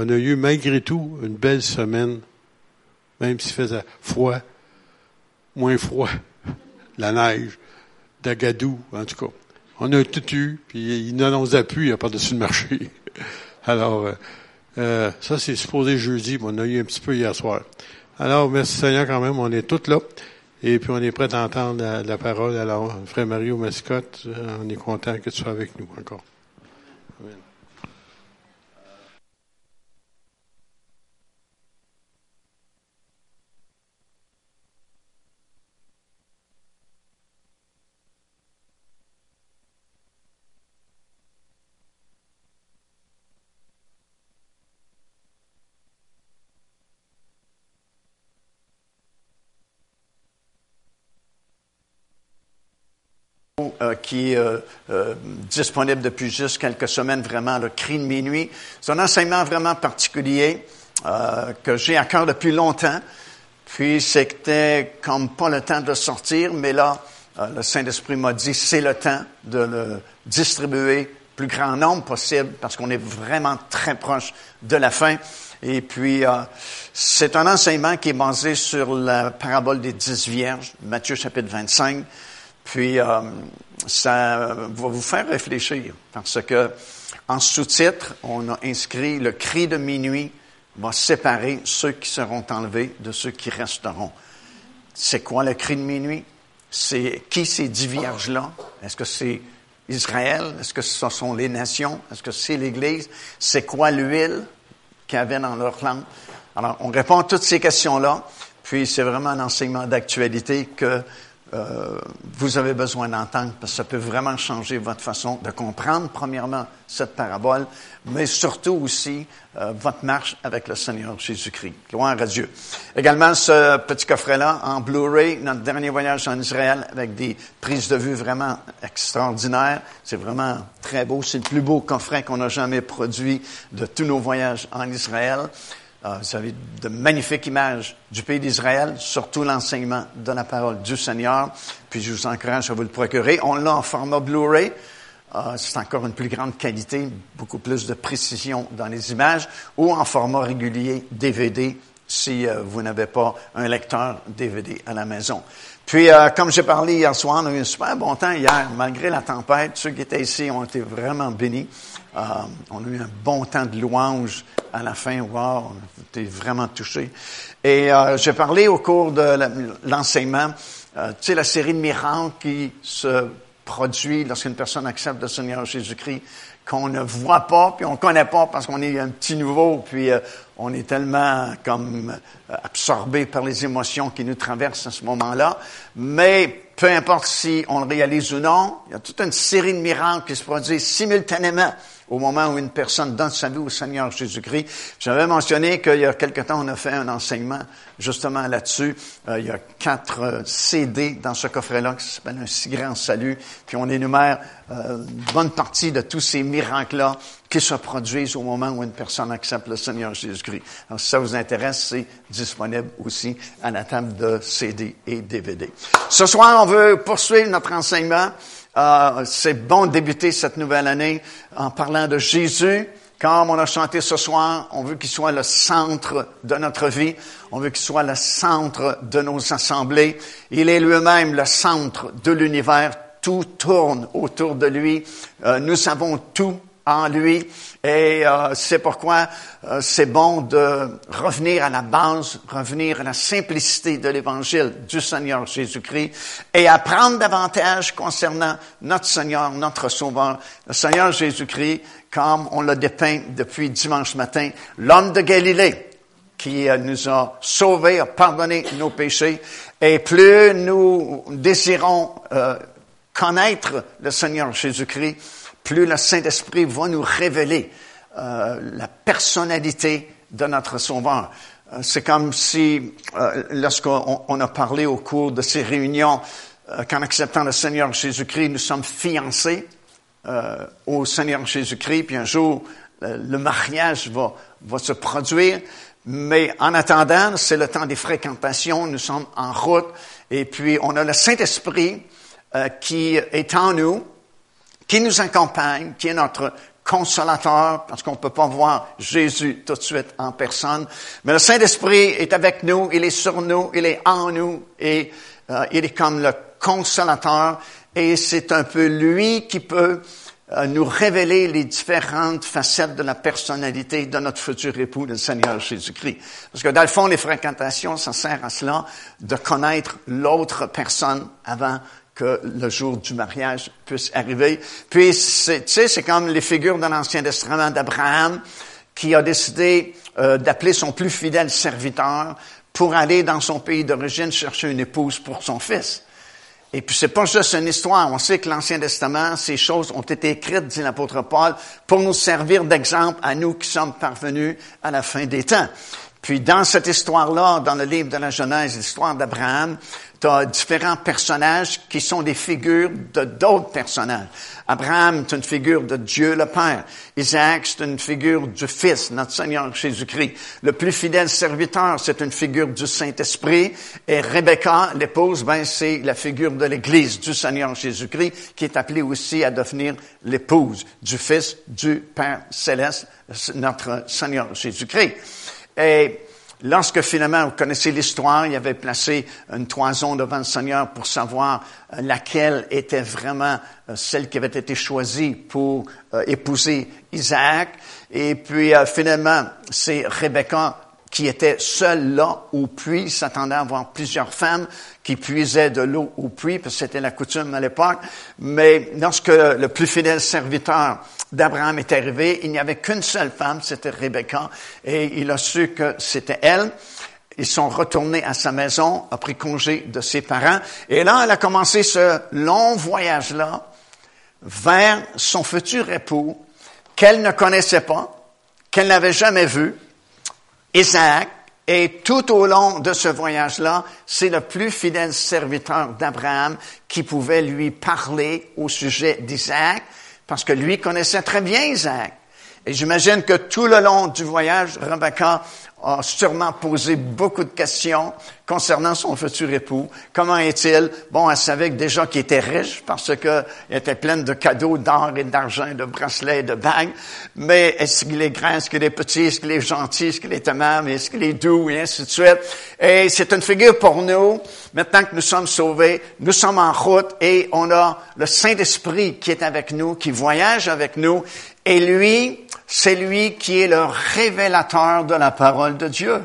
on a eu malgré tout une belle semaine, même s'il faisait froid, moins froid, la neige, d'Agadou, en tout cas. On a tout eu, puis il n'annonce plus, il n'y a pas dessus le marché. Alors, euh, euh, ça c'est supposé jeudi, mais on a eu un petit peu hier soir. Alors, merci Seigneur quand même, on est tous là. Et puis on est prêt à entendre la, la parole. Alors, frère Mario Mascotte, euh, on est content que tu sois avec nous encore. Euh, qui est euh, euh, disponible depuis juste quelques semaines, vraiment, le cri de minuit. C'est un enseignement vraiment particulier euh, que j'ai à cœur depuis longtemps. Puis c'était comme pas le temps de sortir, mais là, euh, le Saint-Esprit m'a dit c'est le temps de le distribuer plus grand nombre possible parce qu'on est vraiment très proche de la fin. Et puis, euh, c'est un enseignement qui est basé sur la parabole des dix vierges, Matthieu chapitre 25. Puis, euh, ça va vous faire réfléchir parce que en sous-titre, on a inscrit le cri de minuit va séparer ceux qui seront enlevés de ceux qui resteront. C'est quoi le cri de minuit? C'est qui ces dix vierges-là? Est-ce que c'est Israël? Est-ce que ce sont les nations? Est-ce que c'est l'Église? C'est quoi l'huile qu'il avait dans leur lampe? Alors, on répond à toutes ces questions-là, puis c'est vraiment un enseignement d'actualité que euh, vous avez besoin d'entendre parce que ça peut vraiment changer votre façon de comprendre, premièrement, cette parabole, mais surtout aussi euh, votre marche avec le Seigneur Jésus-Christ. Gloire à Dieu. Également, ce petit coffret-là en Blu-ray, notre dernier voyage en Israël avec des prises de vue vraiment extraordinaires. C'est vraiment très beau. C'est le plus beau coffret qu'on a jamais produit de tous nos voyages en Israël. Euh, vous avez de magnifiques images du pays d'Israël, surtout l'enseignement de la parole du Seigneur. Puis je vous encourage à vous le procurer. On l'a en format Blu-ray. Euh, c'est encore une plus grande qualité, beaucoup plus de précision dans les images, ou en format régulier DVD si euh, vous n'avez pas un lecteur DVD à la maison. Puis, comme j'ai parlé hier soir, on a eu un super bon temps hier, malgré la tempête. Ceux qui étaient ici ont été vraiment bénis. Euh, on a eu un bon temps de louange à la fin. Wow, été vraiment touchés. Et euh, j'ai parlé au cours de l'enseignement, euh, tu sais, la série de miracles qui se produit lorsqu'une personne accepte le Seigneur Jésus-Christ, qu'on ne voit pas, puis on ne connaît pas parce qu'on est un petit nouveau, puis euh, on est tellement comme euh, absorbé par les émotions qui nous traversent à ce moment-là. Mais peu importe si on le réalise ou non, il y a toute une série de miracles qui se produisent simultanément au moment où une personne donne sa vie au Seigneur Jésus-Christ. J'avais mentionné qu'il y a quelque temps, on a fait un enseignement justement là-dessus. Euh, il y a quatre euh, CD dans ce coffret-là qui s'appelle Un si grand salut. Puis on énumère euh, une bonne partie de tous ces miracles-là qui se produisent au moment où une personne accepte le Seigneur Jésus-Christ. Alors, si ça vous intéresse, c'est disponible aussi à la table de CD et DVD. Ce soir, on veut poursuivre notre enseignement euh, c'est bon de débuter cette nouvelle année en parlant de Jésus. Comme on a chanté ce soir, on veut qu'il soit le centre de notre vie. On veut qu'il soit le centre de nos assemblées. Il est lui-même le centre de l'univers. Tout tourne autour de lui. Euh, nous avons tout en lui. Et euh, c'est pourquoi euh, c'est bon de revenir à la base, revenir à la simplicité de l'évangile du Seigneur Jésus-Christ et apprendre davantage concernant notre Seigneur, notre Sauveur, le Seigneur Jésus-Christ, comme on l'a dépeint depuis dimanche matin, l'homme de Galilée qui euh, nous a sauvés, a pardonné nos péchés. Et plus nous désirons connaître le Seigneur Jésus-Christ, plus le Saint-Esprit va nous révéler euh, la personnalité de notre Sauveur. Euh, c'est comme si, euh, lorsqu'on on a parlé au cours de ces réunions, euh, qu'en acceptant le Seigneur Jésus-Christ, nous sommes fiancés euh, au Seigneur Jésus-Christ, puis un jour, le mariage va, va se produire. Mais en attendant, c'est le temps des fréquentations, nous sommes en route, et puis on a le Saint-Esprit qui est en nous, qui nous accompagne, qui est notre consolateur, parce qu'on ne peut pas voir Jésus tout de suite en personne. Mais le Saint-Esprit est avec nous, il est sur nous, il est en nous, et euh, il est comme le consolateur, et c'est un peu lui qui peut euh, nous révéler les différentes facettes de la personnalité de notre futur époux, le Seigneur Jésus-Christ. Parce que dans le fond, les fréquentations, ça sert à cela, de connaître l'autre personne avant que le jour du mariage puisse arriver. Puis, tu sais, c'est comme les figures de l'Ancien Testament d'Abraham qui a décidé euh, d'appeler son plus fidèle serviteur pour aller dans son pays d'origine chercher une épouse pour son fils. Et puis c'est pas juste une histoire. On sait que l'Ancien Testament, ces choses ont été écrites, dit l'apôtre Paul, pour nous servir d'exemple à nous qui sommes parvenus à la fin des temps. Puis dans cette histoire-là, dans le livre de la Genèse, l'histoire d'Abraham, tu as différents personnages qui sont des figures de d'autres personnages. Abraham est une figure de Dieu le Père. Isaac, c'est une figure du Fils, notre Seigneur Jésus-Christ. Le plus fidèle serviteur, c'est une figure du Saint-Esprit. Et Rebecca, l'épouse, ben, c'est la figure de l'Église du Seigneur Jésus-Christ, qui est appelée aussi à devenir l'épouse du Fils du Père céleste, notre Seigneur Jésus-Christ. Et Lorsque finalement, vous connaissez l'histoire, il avait placé une toison devant le Seigneur pour savoir euh, laquelle était vraiment euh, celle qui avait été choisie pour euh, épouser Isaac. Et puis finalement, c'est Rebecca qui était seule là au puits, s'attendait à avoir plusieurs femmes qui puisaient de l'eau au puits, parce que c'était la coutume à l'époque. Mais lorsque le plus fidèle serviteur d'Abraham est arrivé, il n'y avait qu'une seule femme, c'était Rebecca, et il a su que c'était elle. Ils sont retournés à sa maison, a pris congé de ses parents, et là, elle a commencé ce long voyage-là vers son futur époux, qu'elle ne connaissait pas, qu'elle n'avait jamais vu, Isaac, et tout au long de ce voyage-là, c'est le plus fidèle serviteur d'Abraham qui pouvait lui parler au sujet d'Isaac, parce que lui connaissait très bien Isaac. Et j'imagine que tout le long du voyage, Rebecca a sûrement posé beaucoup de questions concernant son futur époux. Comment est-il? Bon, elle savait déjà qu'il était riche parce qu'il était plein de cadeaux d'or et d'argent, de bracelets, de bagues. Mais est-ce qu'il est grand? Est-ce qu'il est petit? Est-ce qu'il est gentil? Est-ce qu'il est aimable? Est-ce qu'il est doux? Et ainsi de suite. Et c'est une figure pour nous. Maintenant que nous sommes sauvés, nous sommes en route et on a le Saint-Esprit qui est avec nous, qui voyage avec nous. Et lui, c'est lui qui est le révélateur de la parole de Dieu.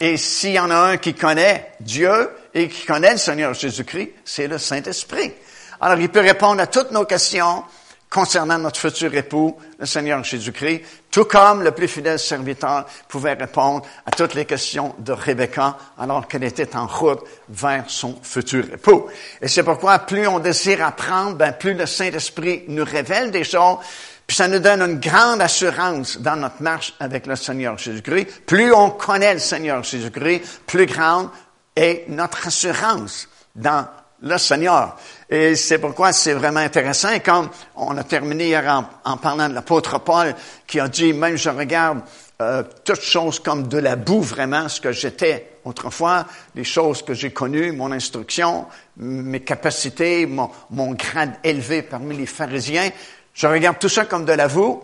Et s'il y en a un qui connaît Dieu et qui connaît le Seigneur Jésus-Christ, c'est le Saint-Esprit. Alors, il peut répondre à toutes nos questions concernant notre futur époux, le Seigneur Jésus-Christ, tout comme le plus fidèle serviteur pouvait répondre à toutes les questions de Rebecca alors qu'elle était en route vers son futur époux. Et c'est pourquoi plus on désire apprendre, ben plus le Saint-Esprit nous révèle des choses puis ça nous donne une grande assurance dans notre marche avec le Seigneur Jésus-Christ. Plus on connaît le Seigneur Jésus-Christ, plus grande est notre assurance dans le Seigneur. Et c'est pourquoi c'est vraiment intéressant. Et comme on a terminé hier en, parlant de l'apôtre Paul, qui a dit, même je regarde euh, toutes choses comme de la boue vraiment, ce que j'étais autrefois, les choses que j'ai connues, mon instruction, mes capacités, mon, mon grade élevé parmi les pharisiens, je regarde tout ça comme de l'avou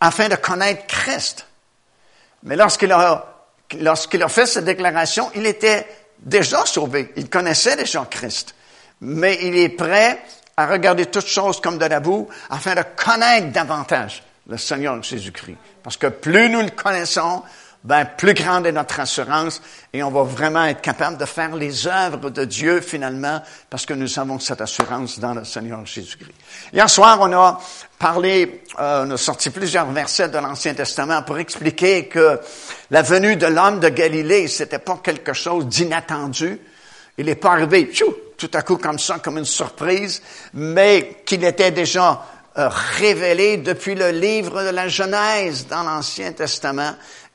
afin de connaître Christ. Mais lorsqu'il a, fait cette déclaration, il était déjà sauvé. Il connaissait déjà Christ. Mais il est prêt à regarder toutes choses comme de l'avou afin de connaître davantage le Seigneur Jésus-Christ. Parce que plus nous le connaissons, ben, plus grande est notre assurance et on va vraiment être capable de faire les œuvres de Dieu finalement parce que nous avons cette assurance dans le Seigneur Jésus-Christ. Hier soir, on a parlé, euh, on a sorti plusieurs versets de l'Ancien Testament pour expliquer que la venue de l'homme de Galilée, c'était pas quelque chose d'inattendu. Il n'est pas arrivé tout à coup comme ça, comme une surprise, mais qu'il était déjà euh, révélé depuis le livre de la Genèse dans l'Ancien Testament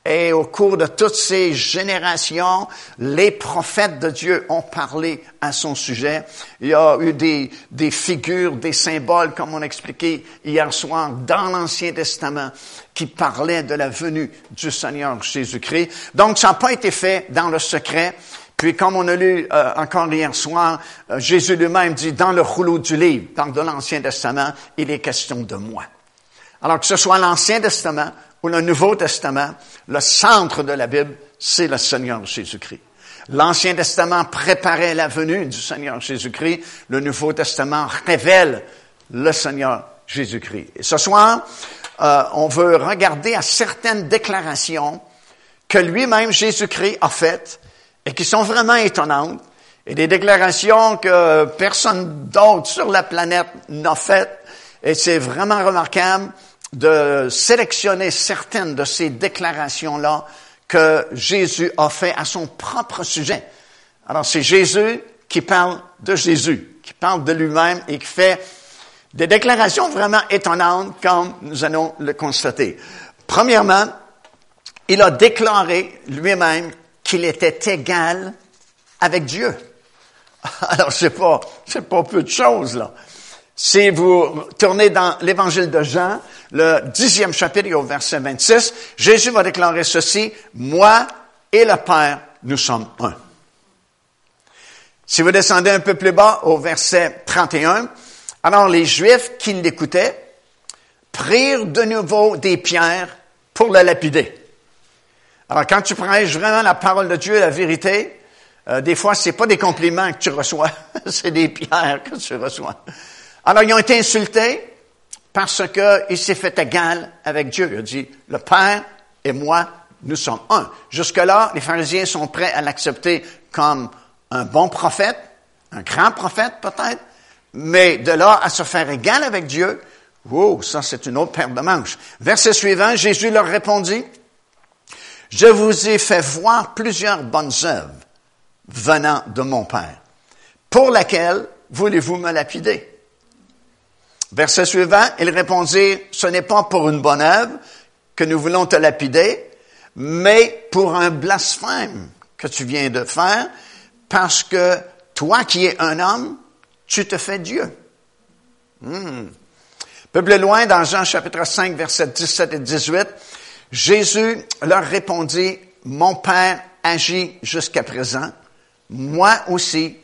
et au cours de toutes ces générations, les prophètes de Dieu ont parlé à son sujet. Il y a eu des, des figures, des symboles, comme on expliquait hier soir, dans l'Ancien Testament, qui parlaient de la venue du Seigneur Jésus-Christ. Donc, ça n'a pas été fait dans le secret. Puis, comme on a lu euh, encore hier soir, euh, Jésus lui-même dit, dans le rouleau du livre, dans de l'Ancien Testament, il est question de moi. Alors que ce soit l'Ancien Testament ou le Nouveau Testament, le centre de la Bible, c'est le Seigneur Jésus-Christ. L'Ancien Testament préparait la venue du Seigneur Jésus-Christ. Le Nouveau Testament révèle le Seigneur Jésus-Christ. Et ce soir, euh, on veut regarder à certaines déclarations que lui-même Jésus-Christ a faites et qui sont vraiment étonnantes et des déclarations que personne d'autre sur la planète n'a faites. Et c'est vraiment remarquable de sélectionner certaines de ces déclarations-là que Jésus a fait à son propre sujet. Alors c'est Jésus qui parle de Jésus, qui parle de lui-même et qui fait des déclarations vraiment étonnantes comme nous allons le constater. Premièrement, il a déclaré lui-même qu'il était égal avec Dieu. Alors c'est pas, c'est pas peu de choses là. Si vous tournez dans l'évangile de Jean, le dixième chapitre au verset 26, Jésus va déclarer ceci, moi et le Père, nous sommes un. Si vous descendez un peu plus bas au verset 31, alors les Juifs qui l'écoutaient prirent de nouveau des pierres pour le lapider. Alors quand tu prêches vraiment la parole de Dieu, la vérité, euh, des fois c'est pas des compliments que tu reçois, c'est des pierres que tu reçois. Alors ils ont été insultés, parce qu'il s'est fait égal avec Dieu. Il a dit, le Père et moi, nous sommes un. Jusque-là, les pharisiens sont prêts à l'accepter comme un bon prophète, un grand prophète peut-être, mais de là à se faire égal avec Dieu, wow, ça c'est une autre paire de manches. Verset suivant, Jésus leur répondit, je vous ai fait voir plusieurs bonnes œuvres venant de mon Père. Pour laquelle voulez-vous me lapider? Verset suivant, il répondit, ce n'est pas pour une bonne œuvre que nous voulons te lapider, mais pour un blasphème que tu viens de faire, parce que toi qui es un homme, tu te fais Dieu. Hmm. Peu plus loin, dans Jean chapitre 5, versets 17 et 18, Jésus leur répondit, mon Père agit jusqu'à présent, moi aussi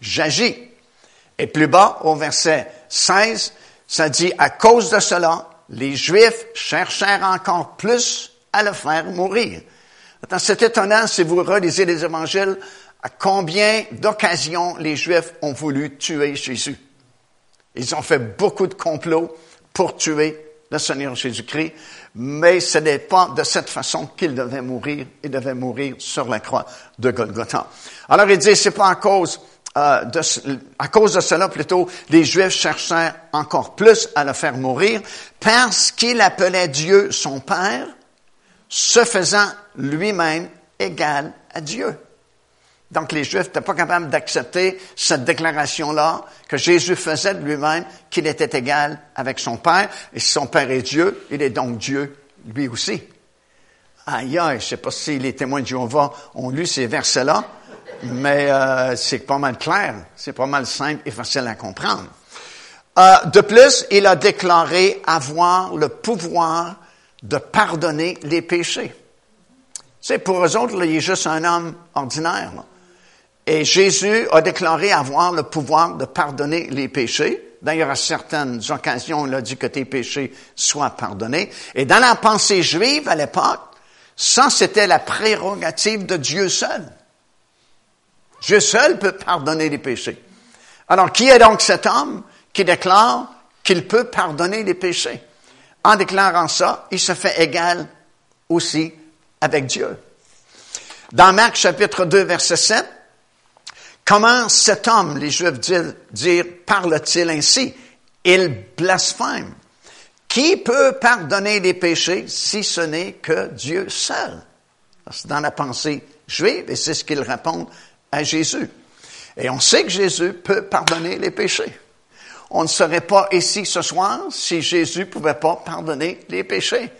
j'agis. Et plus bas, au verset 16, ça dit, à cause de cela, les Juifs cherchèrent encore plus à le faire mourir. C'est étonnant si vous relisez les évangiles, à combien d'occasions les Juifs ont voulu tuer Jésus. Ils ont fait beaucoup de complots pour tuer le Seigneur Jésus-Christ, mais ce n'est pas de cette façon qu'il devait mourir. Il devait mourir sur la croix de Golgotha. Alors il dit, c'est pas à cause euh, à cause de cela, plutôt, les Juifs cherchèrent encore plus à le faire mourir parce qu'il appelait Dieu son Père, se faisant lui-même égal à Dieu. Donc les Juifs n'étaient pas capables d'accepter cette déclaration-là que Jésus faisait de lui-même, qu'il était égal avec son Père, et si son Père est Dieu, il est donc Dieu lui aussi. Aïe, aïe, je sais pas si les témoins de Jéhovah ont lu ces versets-là, mais euh, c'est pas mal clair, c'est pas mal simple et facile à comprendre. Euh, de plus, il a déclaré avoir le pouvoir de pardonner les péchés. C'est pour eux autres, il est juste un homme ordinaire. Et Jésus a déclaré avoir le pouvoir de pardonner les péchés. D'ailleurs, à certaines occasions, il a dit que tes péchés soient pardonnés. Et dans la pensée juive à l'époque, ça, c'était la prérogative de Dieu seul. Dieu seul peut pardonner les péchés. Alors, qui est donc cet homme qui déclare qu'il peut pardonner les péchés? En déclarant ça, il se fait égal aussi avec Dieu. Dans Marc chapitre 2, verset 7, comment cet homme, les Juifs disent, parle-t-il ainsi? Il blasphème. Qui peut pardonner les péchés si ce n'est que Dieu seul? C'est dans la pensée juive et c'est ce qu'ils répondent à Jésus. Et on sait que Jésus peut pardonner les péchés. On ne serait pas ici ce soir si Jésus pouvait pas pardonner les péchés.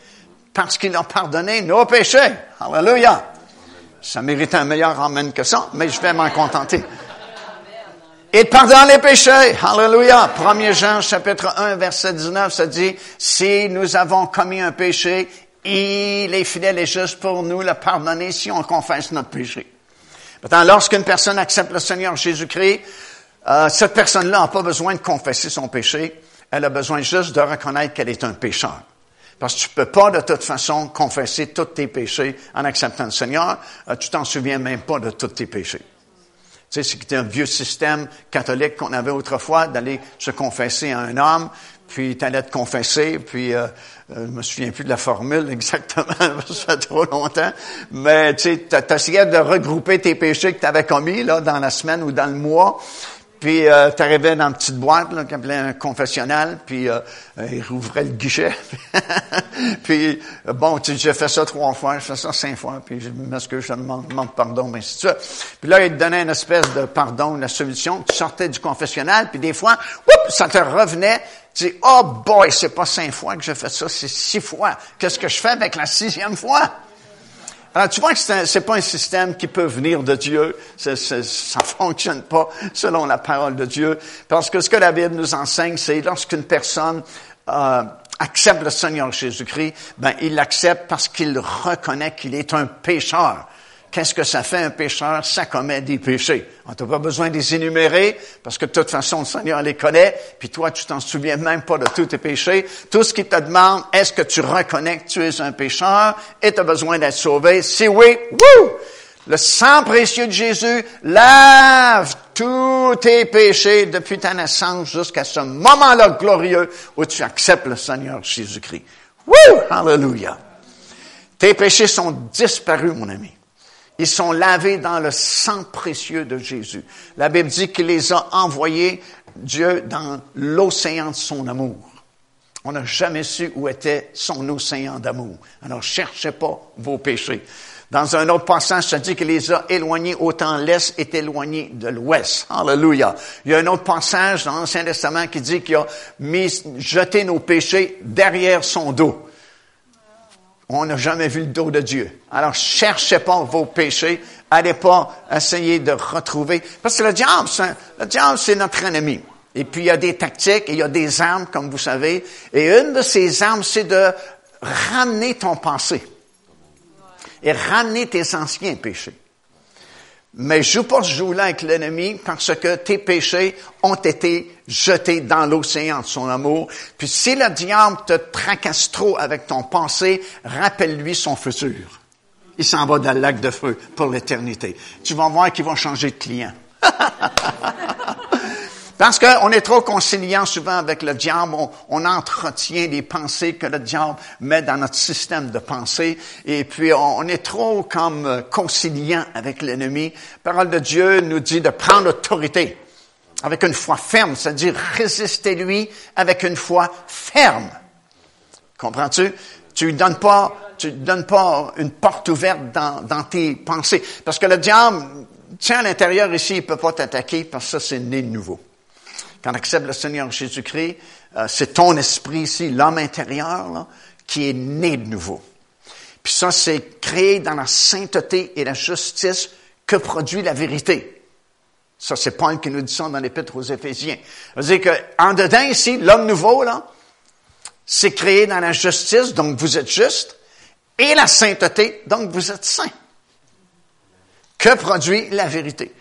Parce qu'il a pardonné nos péchés. Alléluia. Ça mérite un meilleur amen que ça, mais je vais m'en contenter. Il pardonne les péchés. Alléluia. 1 Jean chapitre 1 verset 19, ça dit, si nous avons commis un péché, il est fidèle et juste pour nous le pardonner si on confesse notre péché. Maintenant, lorsqu'une personne accepte le Seigneur Jésus-Christ, euh, cette personne-là n'a pas besoin de confesser son péché. Elle a besoin juste de reconnaître qu'elle est un pécheur. Parce que tu peux pas de toute façon confesser tous tes péchés en acceptant le Seigneur. Euh, tu t'en souviens même pas de tous tes péchés. Tu sais, c'était un vieux système catholique qu'on avait autrefois d'aller se confesser à un homme, puis tu allais te confesser, puis euh, euh, je me souviens plus de la formule exactement, ça fait trop longtemps, mais tu essayé de regrouper tes péchés que tu avais commis là dans la semaine ou dans le mois, puis euh, tu arrivais dans une petite boîte là, qui appelait un confessionnal, puis euh, il rouvrait le guichet. puis euh, bon, tu j'ai fait ça trois fois, j'ai fait ça cinq fois, puis je m'excuse, je demande, demande pardon, mais c'est ça. Puis là, il te donnait une espèce de pardon, la solution. Tu sortais du confessionnal, puis des fois, ça te revenait. Tu dis, oh boy, c'est pas cinq fois que j'ai fait ça, c'est six fois. Qu'est-ce que je fais avec la sixième fois? Alors, tu vois que c'est pas un système qui peut venir de Dieu. Ça, ça, fonctionne pas selon la parole de Dieu. Parce que ce que la Bible nous enseigne, c'est lorsqu'une personne euh, accepte le Seigneur Jésus-Christ, ben, il l'accepte parce qu'il reconnaît qu'il est un pécheur. Qu'est-ce que ça fait un pécheur? Ça commet des péchés. On n'a pas besoin de les énumérer parce que de toute façon, le Seigneur les connaît. Puis toi, tu t'en souviens même pas de tous tes péchés. Tout ce qu'il te demande, est-ce que tu reconnais que tu es un pécheur et tu as besoin d'être sauvé? Si oui, wouh! Le sang précieux de Jésus lave tous tes péchés depuis ta naissance jusqu'à ce moment-là glorieux où tu acceptes le Seigneur Jésus-Christ. Wouh! Hallelujah! Tes péchés sont disparus, mon ami. Ils sont lavés dans le sang précieux de Jésus. La Bible dit qu'il les a envoyés, Dieu, dans l'océan de son amour. On n'a jamais su où était son océan d'amour. Alors, cherchez pas vos péchés. Dans un autre passage, ça dit qu'il les a éloignés autant l'Est est éloigné de l'Ouest. Alléluia. Il y a un autre passage dans l'Ancien Testament qui dit qu'il a mis, jeté nos péchés derrière son dos on n'a jamais vu le dos de Dieu. Alors, cherchez pas vos péchés. Allez pas essayer de retrouver. Parce que le diable, le diable, c'est notre ennemi. Et puis, il y a des tactiques et il y a des armes, comme vous savez. Et une de ces armes, c'est de ramener ton passé. Et ramener tes anciens péchés. Mais joue pas ce jeu-là avec l'ennemi parce que tes péchés ont été jetés dans l'océan de son amour. Puis si le diable te tracasse trop avec ton passé, rappelle-lui son futur. Il s'en va dans le lac de feu pour l'éternité. Tu vas voir qu'il va changer de client. Parce qu'on est trop conciliant souvent avec le diable, on, entretient les pensées que le diable met dans notre système de pensée, et puis on, est trop comme euh, conciliant avec l'ennemi. La parole de Dieu nous dit de prendre autorité avec une foi ferme, c'est-à-dire résister lui avec une foi ferme. Comprends-tu? Tu ne donnes pas, tu donnes pas une porte ouverte dans, dans tes pensées. Parce que le diable, tiens, à l'intérieur ici, il peut pas t'attaquer parce que ça, c'est né de nouveau. Quand on accepte le Seigneur Jésus-Christ, euh, c'est ton esprit ici, l'homme intérieur, qui est né de nouveau. Puis ça, c'est créé dans la sainteté et la justice que produit la vérité. Ça, c'est Paul qui nous dit ça dans l'Épître aux Éphésiens. C'est-à-dire qu'en dedans ici, l'homme nouveau, là, c'est créé dans la justice, donc vous êtes juste, et la sainteté, donc vous êtes saint. Que produit la vérité?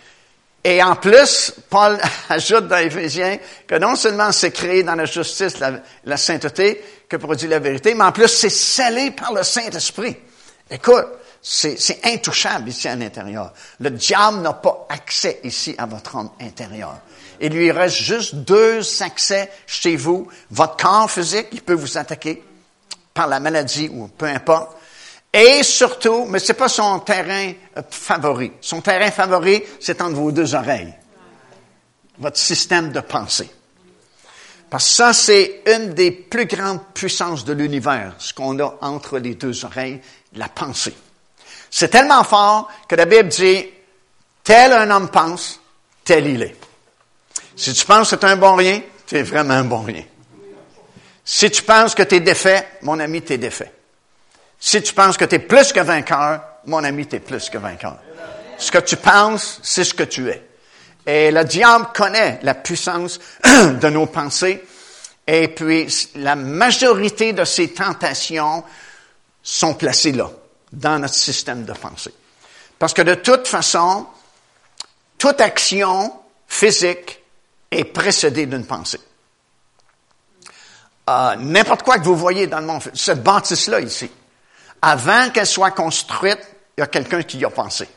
Et en plus, Paul ajoute dans Éphésiens que non seulement c'est créé dans la justice, la, sainteté que produit la vérité, mais en plus c'est scellé par le Saint-Esprit. Écoute, c'est intouchable ici à l'intérieur. Le diable n'a pas accès ici à votre homme intérieur. Il lui reste juste deux accès chez vous. Votre corps physique, il peut vous attaquer par la maladie ou peu importe. Et surtout, mais c'est pas son terrain euh, favori. Son terrain favori, c'est entre vos deux oreilles. Votre système de pensée. Parce que ça, c'est une des plus grandes puissances de l'univers, ce qu'on a entre les deux oreilles, la pensée. C'est tellement fort que la Bible dit, tel un homme pense, tel il est. Si tu penses que tu es un bon rien, tu es vraiment un bon rien. Si tu penses que tu es défait, mon ami, tu es défait. Si tu penses que tu es plus que vainqueur, mon ami, tu es plus que vainqueur. Ce que tu penses, c'est ce que tu es. Et le diable connaît la puissance de nos pensées. Et puis, la majorité de ces tentations sont placées là, dans notre système de pensée. Parce que de toute façon, toute action physique est précédée d'une pensée. euh, n'importe quoi que vous voyez dans le monde, cette bâtisse-là ici, avant qu'elle soit construite, il y a quelqu'un qui y a pensé.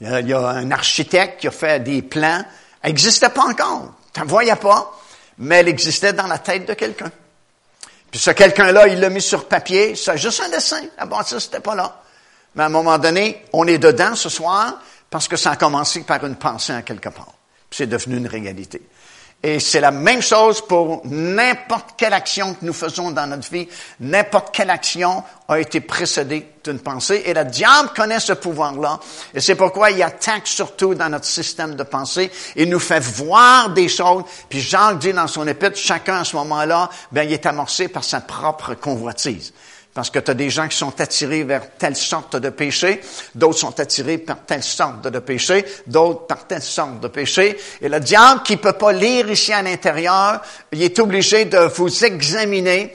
Il y a, il y a un architecte qui a fait des plans. Elle n'existait pas encore. Tu ne voyais pas, mais elle existait dans la tête de quelqu'un. Puis ce quelqu'un-là, il l'a mis sur papier. C'est juste un dessin. La bâtisse n'était pas là. Mais à un moment donné, on est dedans ce soir parce que ça a commencé par une pensée en quelque part. Puis c'est devenu une réalité. Et c'est la même chose pour n'importe quelle action que nous faisons dans notre vie. N'importe quelle action a été précédée d'une pensée. Et le diable connaît ce pouvoir-là. Et c'est pourquoi il attaque surtout dans notre système de pensée. Il nous fait voir des choses. Puis Jacques dit dans son épître, chacun à ce moment-là, ben, il est amorcé par sa propre convoitise. Parce que tu as des gens qui sont attirés vers telle sorte de péché, d'autres sont attirés par telle sorte de péché, d'autres par telle sorte de péché. Et le diable qui peut pas lire ici à l'intérieur, il est obligé de vous examiner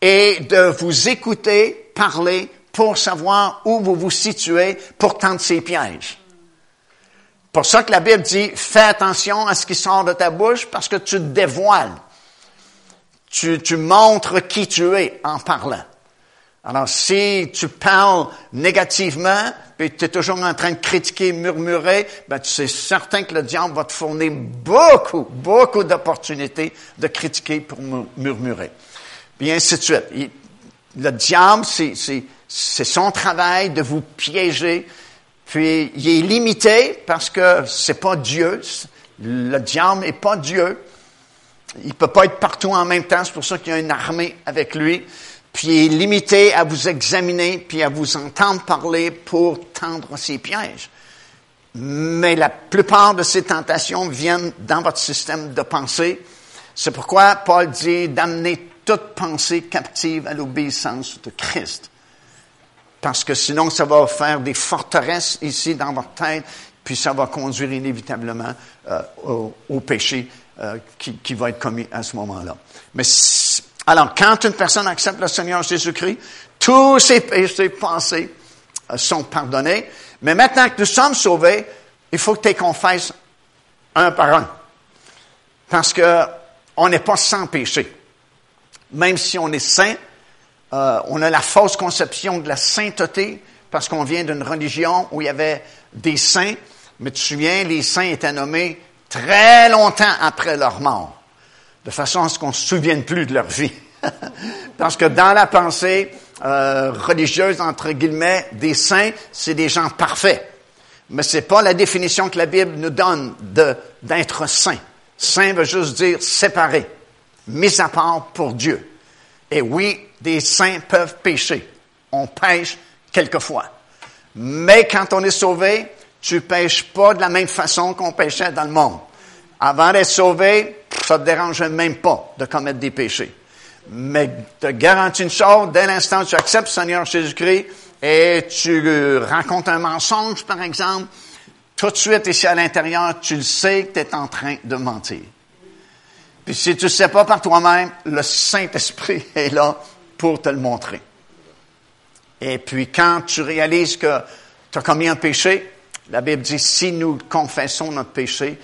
et de vous écouter parler pour savoir où vous vous situez pour tenter ses pièges. Pour ça que la Bible dit, fais attention à ce qui sort de ta bouche parce que tu te dévoiles. Tu, tu montres qui tu es en parlant. Alors, si tu parles négativement, puis tu es toujours en train de critiquer, murmurer, ben, tu sais certain que le diable va te fournir beaucoup, beaucoup d'opportunités de critiquer pour murmurer. Puis ainsi de le diable, c'est son travail de vous piéger. Puis, il est limité parce que c'est pas Dieu. Le diable n'est pas Dieu. Il peut pas être partout en même temps. C'est pour ça qu'il y a une armée avec lui puis est limité à vous examiner, puis à vous entendre parler pour tendre ses pièges. Mais la plupart de ces tentations viennent dans votre système de pensée. C'est pourquoi Paul dit d'amener toute pensée captive à l'obéissance de Christ. Parce que sinon, ça va faire des forteresses ici dans votre tête, puis ça va conduire inévitablement euh, au, péché euh, qui, qui, va être commis à ce moment-là. Mais alors, quand une personne accepte le Seigneur Jésus-Christ, tous ses péchés pensées euh, sont pardonnés. Mais maintenant que nous sommes sauvés, il faut que tu confesses un par un. Parce que on n'est pas sans péché. Même si on est saint, euh, on a la fausse conception de la sainteté parce qu'on vient d'une religion où il y avait des saints. Mais tu te souviens, les saints étaient nommés très longtemps après leur mort de façon à ce qu'on ne se souvienne plus de leur vie. Parce que dans la pensée euh, religieuse, entre guillemets, des saints, c'est des gens parfaits. Mais c'est pas la définition que la Bible nous donne d'être saint. Saint veut juste dire séparé, mis à part pour Dieu. Et oui, des saints peuvent pécher. On pêche quelquefois. Mais quand on est sauvé, tu pêches pas de la même façon qu'on pêchait dans le monde. Avant d'être sauvé, ça te dérange même pas de commettre des péchés. Mais te garantis une chose, dès l'instant où tu acceptes Seigneur Jésus-Christ et tu racontes un mensonge, par exemple, tout de suite ici à l'intérieur, tu le sais que tu es en train de mentir. Puis si tu ne sais pas par toi-même, le Saint-Esprit est là pour te le montrer. Et puis quand tu réalises que tu as commis un péché, la Bible dit, si nous confessons notre péché,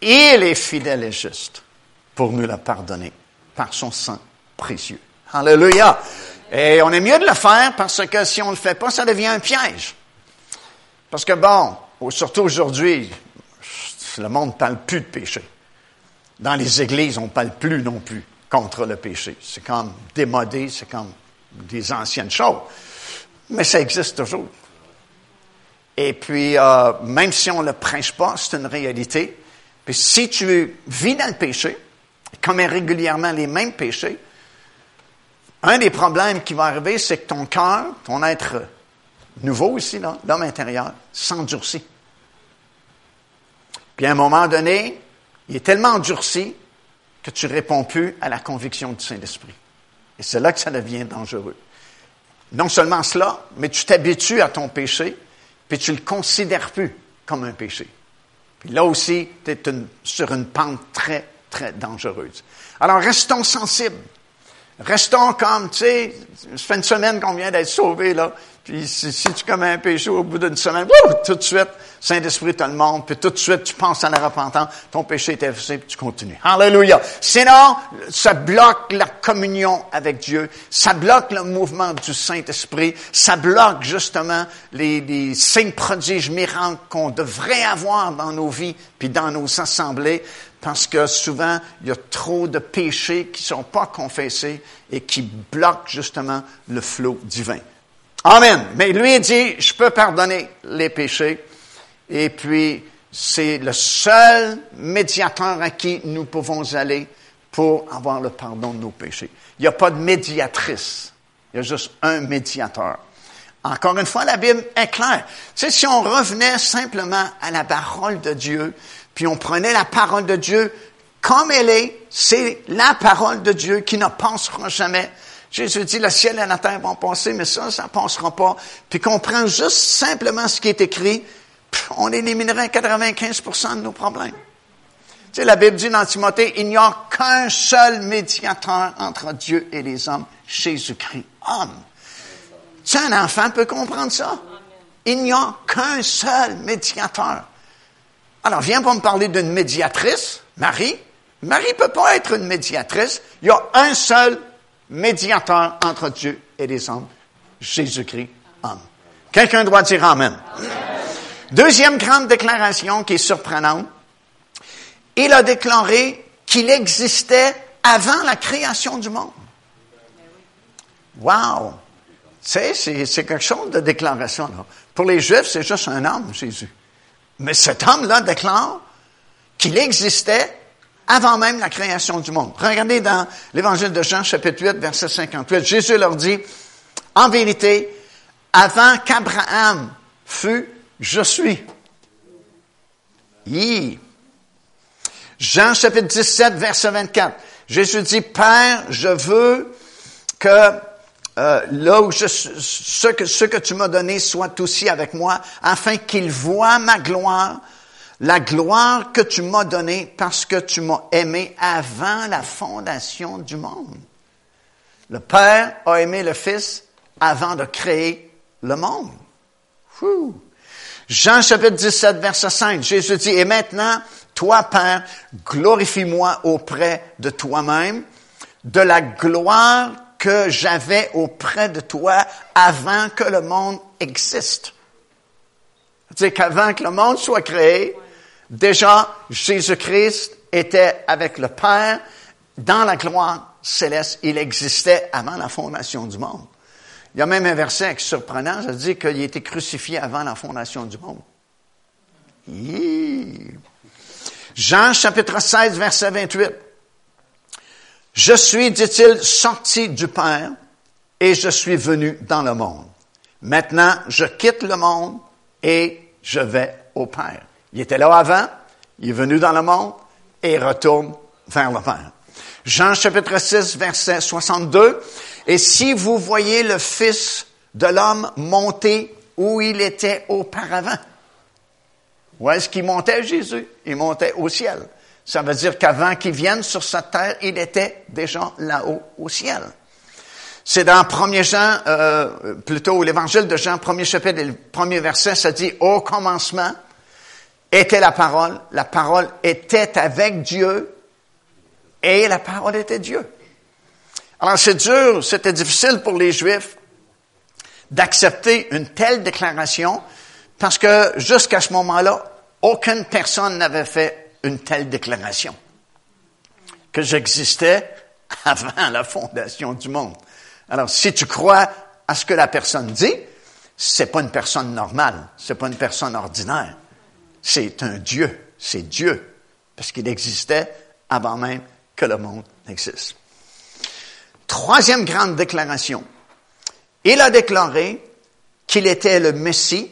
il est fidèle et juste pour nous la pardonner par son sang précieux. Alléluia. Et on est mieux de le faire parce que si on ne le fait pas, ça devient un piège. Parce que bon, surtout aujourd'hui, le monde ne parle plus de péché. Dans les églises, on ne parle plus non plus contre le péché. C'est comme démodé, c'est comme des anciennes choses. Mais ça existe toujours. Et puis, euh, même si on ne le prêche pas, c'est une réalité. Puis si tu vis dans le péché, commets régulièrement les mêmes péchés, un des problèmes qui va arriver, c'est que ton cœur, ton être nouveau ici, l'homme intérieur, s'endurcit. Puis à un moment donné, il est tellement endurci que tu réponds plus à la conviction du Saint-Esprit. Et c'est là que ça devient dangereux. Non seulement cela, mais tu t'habitues à ton péché, puis tu le considères plus comme un péché. Puis là aussi, tu es sur une pente très, très dangereuse. Alors, restons sensibles. Restons comme, tu sais, ça fait une semaine qu'on vient d'être sauvés, là. Puis si, tu commets un péché au bout d'une semaine, tout de suite, Saint-Esprit te le montre, puis tout de suite, tu penses à la repentance, ton péché est effacé, puis tu continues. Alléluia. Sinon, ça bloque la communion avec Dieu, ça bloque le mouvement du Saint-Esprit, ça bloque justement les, les prodiges, miracles qu'on devrait avoir dans nos vies, puis dans nos assemblées, parce que souvent, il y a trop de péchés qui sont pas confessés et qui bloquent justement le flot divin. Amen. Mais lui dit, je peux pardonner les péchés. Et puis, c'est le seul médiateur à qui nous pouvons aller pour avoir le pardon de nos péchés. Il n'y a pas de médiatrice. Il y a juste un médiateur. Encore une fois, la Bible est claire. Tu sais, si on revenait simplement à la parole de Dieu, puis on prenait la parole de Dieu comme elle est, c'est la parole de Dieu qui ne passera jamais. Jésus dit, le ciel et la terre vont passer, mais ça, ça ne passera pas. Puis qu'on prend juste simplement ce qui est écrit, on éliminerait 95% de nos problèmes. Tu sais, la Bible dit dans Timothée, il n'y a qu'un seul médiateur entre Dieu et les hommes, Jésus-Christ, homme. Tu sais, un enfant peut comprendre ça. Il n'y a qu'un seul médiateur. Alors, viens pas me parler d'une médiatrice, Marie. Marie peut pas être une médiatrice. Il y a un seul médiateur entre Dieu et les hommes, Jésus-Christ, homme. Quelqu'un doit dire Amen. Deuxième grande déclaration qui est surprenante. Il a déclaré qu'il existait avant la création du monde. Wow! Tu sais, c'est quelque chose de déclaration. Pour les Juifs, c'est juste un homme, Jésus. Mais cet homme-là déclare qu'il existait avant même la création du monde. Regardez dans l'Évangile de Jean, chapitre 8, verset 58. Jésus leur dit, en vérité, avant qu'Abraham fût, je suis. Jean chapitre 17, verset 24. Jésus dit, Père, je veux que euh, là où je, ce, que, ce que tu m'as donné soit aussi avec moi, afin qu'il voit ma gloire, la gloire que tu m'as donnée parce que tu m'as aimé avant la fondation du monde. Le Père a aimé le Fils avant de créer le monde. Jean chapitre 17, verset 5, Jésus dit, et maintenant, toi, Père, glorifie-moi auprès de toi-même, de la gloire que j'avais auprès de toi avant que le monde existe. C'est-à-dire qu'avant que le monde soit créé, Déjà, Jésus-Christ était avec le Père dans la gloire céleste. Il existait avant la fondation du monde. Il y a même un verset surprenant, ça dit qu'il a été crucifié avant la fondation du monde. Jean chapitre 16, verset 28. Je suis, dit-il, sorti du Père et je suis venu dans le monde. Maintenant, je quitte le monde et je vais au Père. Il était là avant, il est venu dans le monde et retourne vers le Père. Jean chapitre 6, verset 62. Et si vous voyez le Fils de l'homme monter où il était auparavant. Où est-ce qu'il montait, Jésus? Il montait au ciel. Ça veut dire qu'avant qu'il vienne sur cette terre, il était déjà là-haut au ciel. C'est dans 1 Jean, euh, plutôt l'évangile de Jean, premier chapitre, le premier verset, ça dit, au commencement, était la parole, la parole était avec Dieu et la parole était Dieu. Alors c'est dur, c'était difficile pour les Juifs d'accepter une telle déclaration parce que jusqu'à ce moment-là, aucune personne n'avait fait une telle déclaration. Que j'existais avant la fondation du monde. Alors si tu crois à ce que la personne dit, c'est pas une personne normale, c'est pas une personne ordinaire c'est un Dieu. C'est Dieu. Parce qu'il existait avant même que le monde n'existe. Troisième grande déclaration. Il a déclaré qu'il était le Messie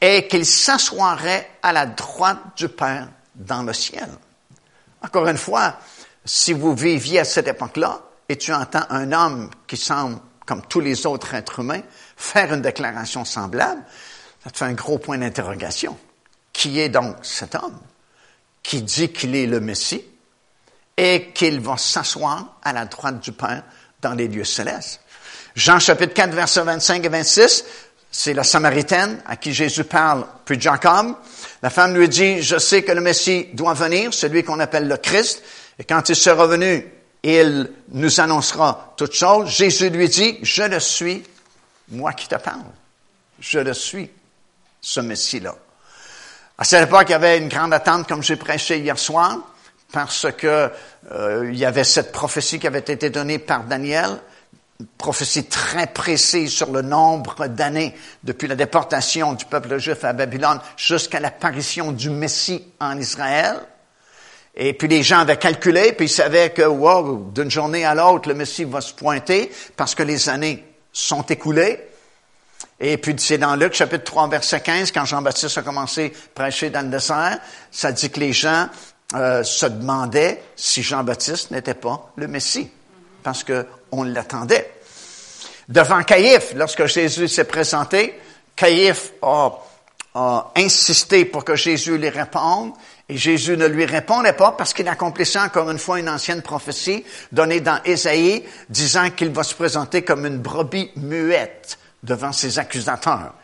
et qu'il s'assoirait à la droite du Père dans le ciel. Encore une fois, si vous viviez à cette époque-là et tu entends un homme qui semble comme tous les autres êtres humains faire une déclaration semblable, ça te fait un gros point d'interrogation. Qui est donc cet homme qui dit qu'il est le Messie et qu'il va s'asseoir à la droite du Père dans les lieux célestes? Jean chapitre 4, versets 25 et 26, c'est la Samaritaine à qui Jésus parle, puis Jacob. La femme lui dit, je sais que le Messie doit venir, celui qu'on appelle le Christ, et quand il sera venu, il nous annoncera toutes choses. Jésus lui dit, je le suis, moi qui te parle. Je le suis, ce Messie-là. À cette époque, il y avait une grande attente, comme j'ai prêché hier soir, parce que euh, il y avait cette prophétie qui avait été donnée par Daniel, une prophétie très précise sur le nombre d'années depuis la déportation du peuple juif à Babylone jusqu'à l'apparition du Messie en Israël. Et puis les gens avaient calculé, puis ils savaient que, wow, d'une journée à l'autre, le Messie va se pointer parce que les années sont écoulées. Et puis c'est dans Luc chapitre 3 verset 15, quand Jean-Baptiste a commencé à prêcher dans le désert, ça dit que les gens euh, se demandaient si Jean-Baptiste n'était pas le Messie, parce qu'on l'attendait. Devant Caïphe, lorsque Jésus s'est présenté, Caïphe a, insisté pour que Jésus lui réponde. Et Jésus ne lui répondait pas parce qu'il accomplissait encore une fois une ancienne prophétie donnée dans Ésaïe, disant qu'il va se présenter comme une brebis muette devant ses accusateurs.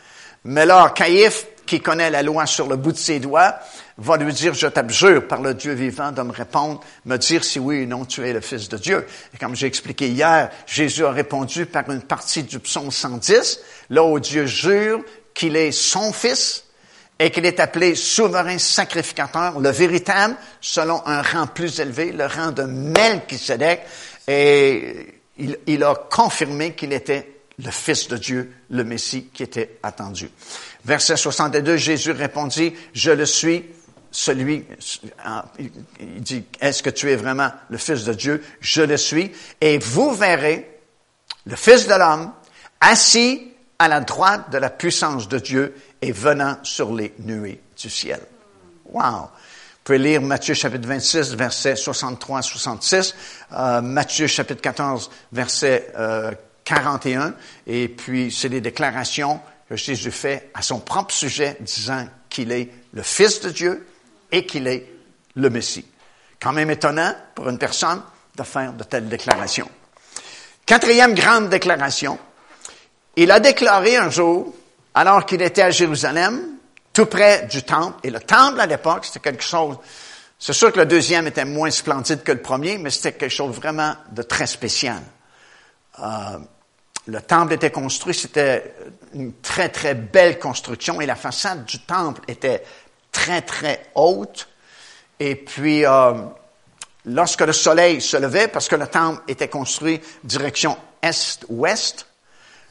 Mais là, Caïphe, qui connaît la loi sur le bout de ses doigts, va lui dire, je t'abjure par le Dieu vivant de me répondre, me dire si oui ou non tu es le Fils de Dieu. Et comme j'ai expliqué hier, Jésus a répondu par une partie du psaume 110, là où Dieu jure qu'il est son Fils, et qu'il est appelé souverain sacrificateur, le véritable, selon un rang plus élevé, le rang de Melchisedec, et il, il a confirmé qu'il était le Fils de Dieu, le Messie qui était attendu. Verset 62, Jésus répondit, je le suis, celui, il dit, est-ce que tu es vraiment le Fils de Dieu? Je le suis, et vous verrez le Fils de l'homme assis à la droite de la puissance de Dieu et venant sur les nuées du ciel. Wow! Vous pouvez lire Matthieu chapitre 26, verset 63 à 66, euh, Matthieu chapitre 14, verset euh, 41, et puis c'est les déclarations que Jésus fait à son propre sujet, disant qu'il est le Fils de Dieu et qu'il est le Messie. Quand même étonnant pour une personne de faire de telles déclarations. Quatrième grande déclaration, il a déclaré un jour, alors qu'il était à Jérusalem, tout près du temple, et le temple à l'époque, c'était quelque chose, c'est sûr que le deuxième était moins splendide que le premier, mais c'était quelque chose vraiment de très spécial. Euh, le temple était construit, c'était une très, très belle construction, et la façade du temple était très, très haute. Et puis, euh, lorsque le soleil se levait, parce que le temple était construit direction est-ouest,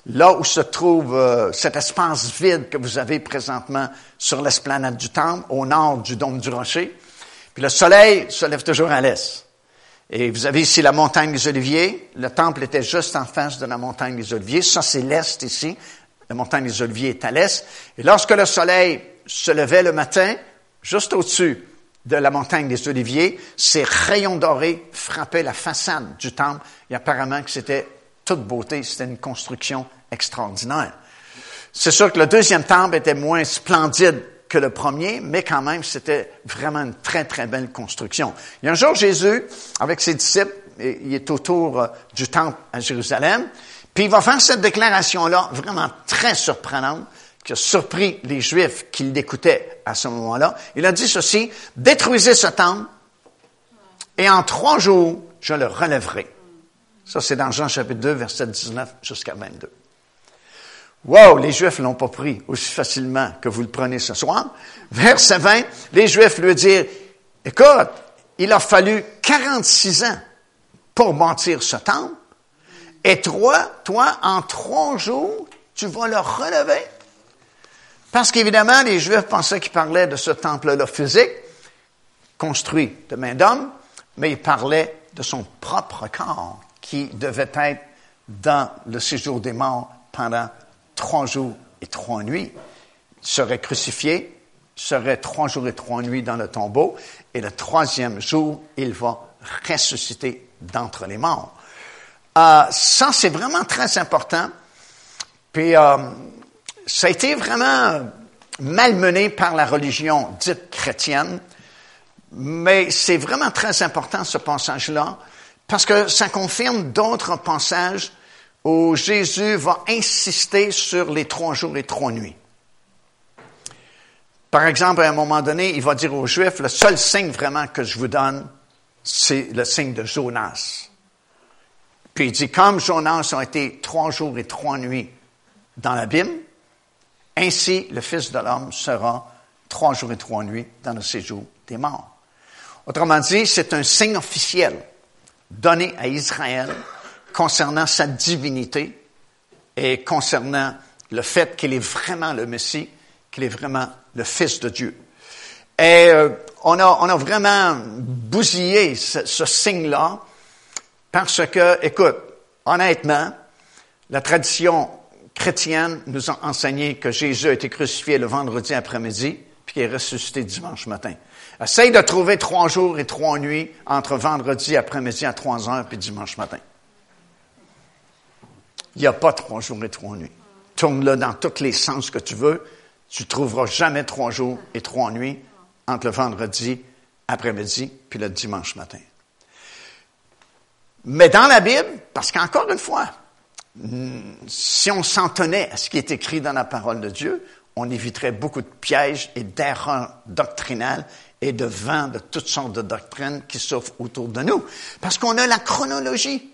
là où se trouve euh, cet espace vide que vous avez présentement sur l'esplanade du temple, au nord du dôme du rocher. Puis le soleil se lève toujours à l'est. Et vous avez ici la montagne des Oliviers. Le temple était juste en face de la montagne des Oliviers. Ça, c'est l'est ici. La montagne des Oliviers est à l'est. Et lorsque le soleil se levait le matin, juste au-dessus de la montagne des Oliviers, ces rayons dorés frappaient la façade du temple. Et apparemment que c'était toute beauté, c'était une construction extraordinaire. C'est sûr que le deuxième temple était moins splendide que le premier, mais quand même, c'était vraiment une très, très belle construction. Il y a un jour, Jésus, avec ses disciples, il est autour euh, du temple à Jérusalem, puis il va faire cette déclaration-là, vraiment très surprenante, qui a surpris les Juifs qui l'écoutaient à ce moment-là. Il a dit ceci, détruisez ce temple, et en trois jours, je le relèverai. Ça, c'est dans Jean chapitre 2, verset 19 jusqu'à 22. Wow, les Juifs l'ont pas pris aussi facilement que vous le prenez ce soir. Verset 20, les Juifs lui dirent, écoute, il a fallu 46 ans pour bâtir ce temple, et toi, toi, en trois jours, tu vas le relever. Parce qu'évidemment, les Juifs pensaient qu'il parlait de ce temple-là physique, construit de main d'homme, mais il parlait de son propre corps qui devait être dans le séjour des morts pendant trois jours et trois nuits. Il serait crucifié, serait trois jours et trois nuits dans le tombeau, et le troisième jour, il va ressusciter d'entre les morts. Euh, ça, c'est vraiment très important. Puis, euh, ça a été vraiment malmené par la religion dite chrétienne, mais c'est vraiment très important ce passage-là parce que ça confirme d'autres passages où Jésus va insister sur les trois jours et trois nuits. Par exemple, à un moment donné, il va dire aux Juifs, le seul signe vraiment que je vous donne, c'est le signe de Jonas. Puis il dit, comme Jonas a été trois jours et trois nuits dans l'abîme, ainsi le Fils de l'homme sera trois jours et trois nuits dans le séjour des morts. Autrement dit, c'est un signe officiel donné à Israël concernant sa divinité et concernant le fait qu'il est vraiment le Messie, qu'il est vraiment le Fils de Dieu. Et euh, on, a, vraiment bousillé ce signe-là parce que, écoute, honnêtement, la tradition chrétienne nous a enseigné que Jésus a été crucifié le vendredi après-midi, puis qu'il est ressuscité dimanche matin. Essaye de trouver trois jours et trois nuits entre vendredi après-midi à trois heures puis dimanche matin. Il n'y a pas trois jours et trois nuits. Tourne-le dans tous les sens que tu veux. Tu trouveras jamais trois jours et trois nuits entre le vendredi après-midi puis le dimanche matin. Mais dans la Bible, parce qu'encore une fois, si on s'en tenait à ce qui est écrit dans la parole de Dieu, on éviterait beaucoup de pièges et d'erreurs doctrinales et de vents de toutes sortes de doctrines qui s'offrent autour de nous. Parce qu'on a la chronologie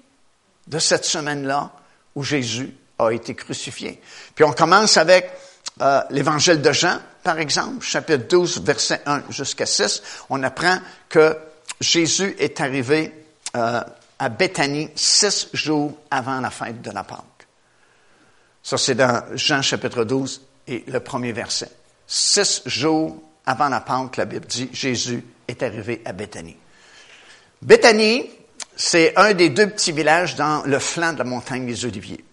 de cette semaine-là où Jésus a été crucifié. Puis on commence avec euh, l'évangile de Jean, par exemple, chapitre 12, verset 1 jusqu'à 6. On apprend que Jésus est arrivé euh, à Béthanie six jours avant la fête de la Pâque. Ça, c'est dans Jean chapitre 12 et le premier verset. Six jours avant la Pâque, la Bible dit, Jésus est arrivé à Béthanie. Béthanie, c'est un des deux petits villages dans le flanc de la montagne des Oliviers.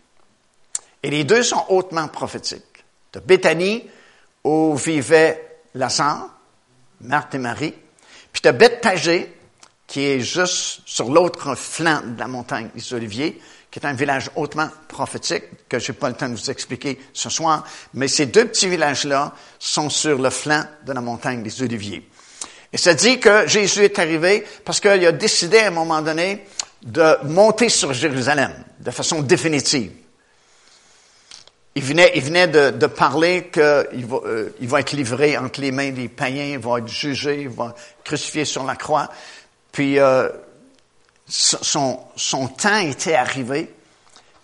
Et les deux sont hautement prophétiques. De Béthanie, où vivaient Lazare, Marthe et Marie, puis de Bethpagé, qui est juste sur l'autre flanc de la montagne des Oliviers, qui est un village hautement prophétique, que je n'ai pas le temps de vous expliquer ce soir, mais ces deux petits villages-là sont sur le flanc de la montagne des Oliviers. Et ça dit que Jésus est arrivé parce qu'il a décidé à un moment donné de monter sur Jérusalem de façon définitive. Il venait, de, parler qu'il euh, va être livré entre les mains des païens, il va être jugé, il va être crucifié sur la croix. Puis euh, son, temps était arrivé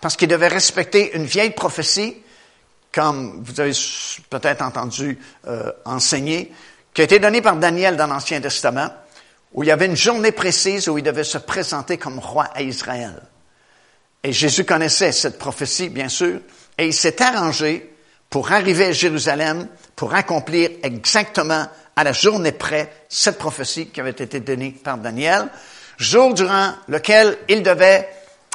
parce qu'il devait respecter une vieille prophétie, comme vous avez peut-être entendu euh, enseigner, qui a été donnée par Daniel dans l'Ancien Testament, où il y avait une journée précise où il devait se présenter comme roi à Israël. Et Jésus connaissait cette prophétie, bien sûr, et il s'est arrangé pour arriver à Jérusalem, pour accomplir exactement à la journée près cette prophétie qui avait été donnée par Daniel, jour durant lequel il devait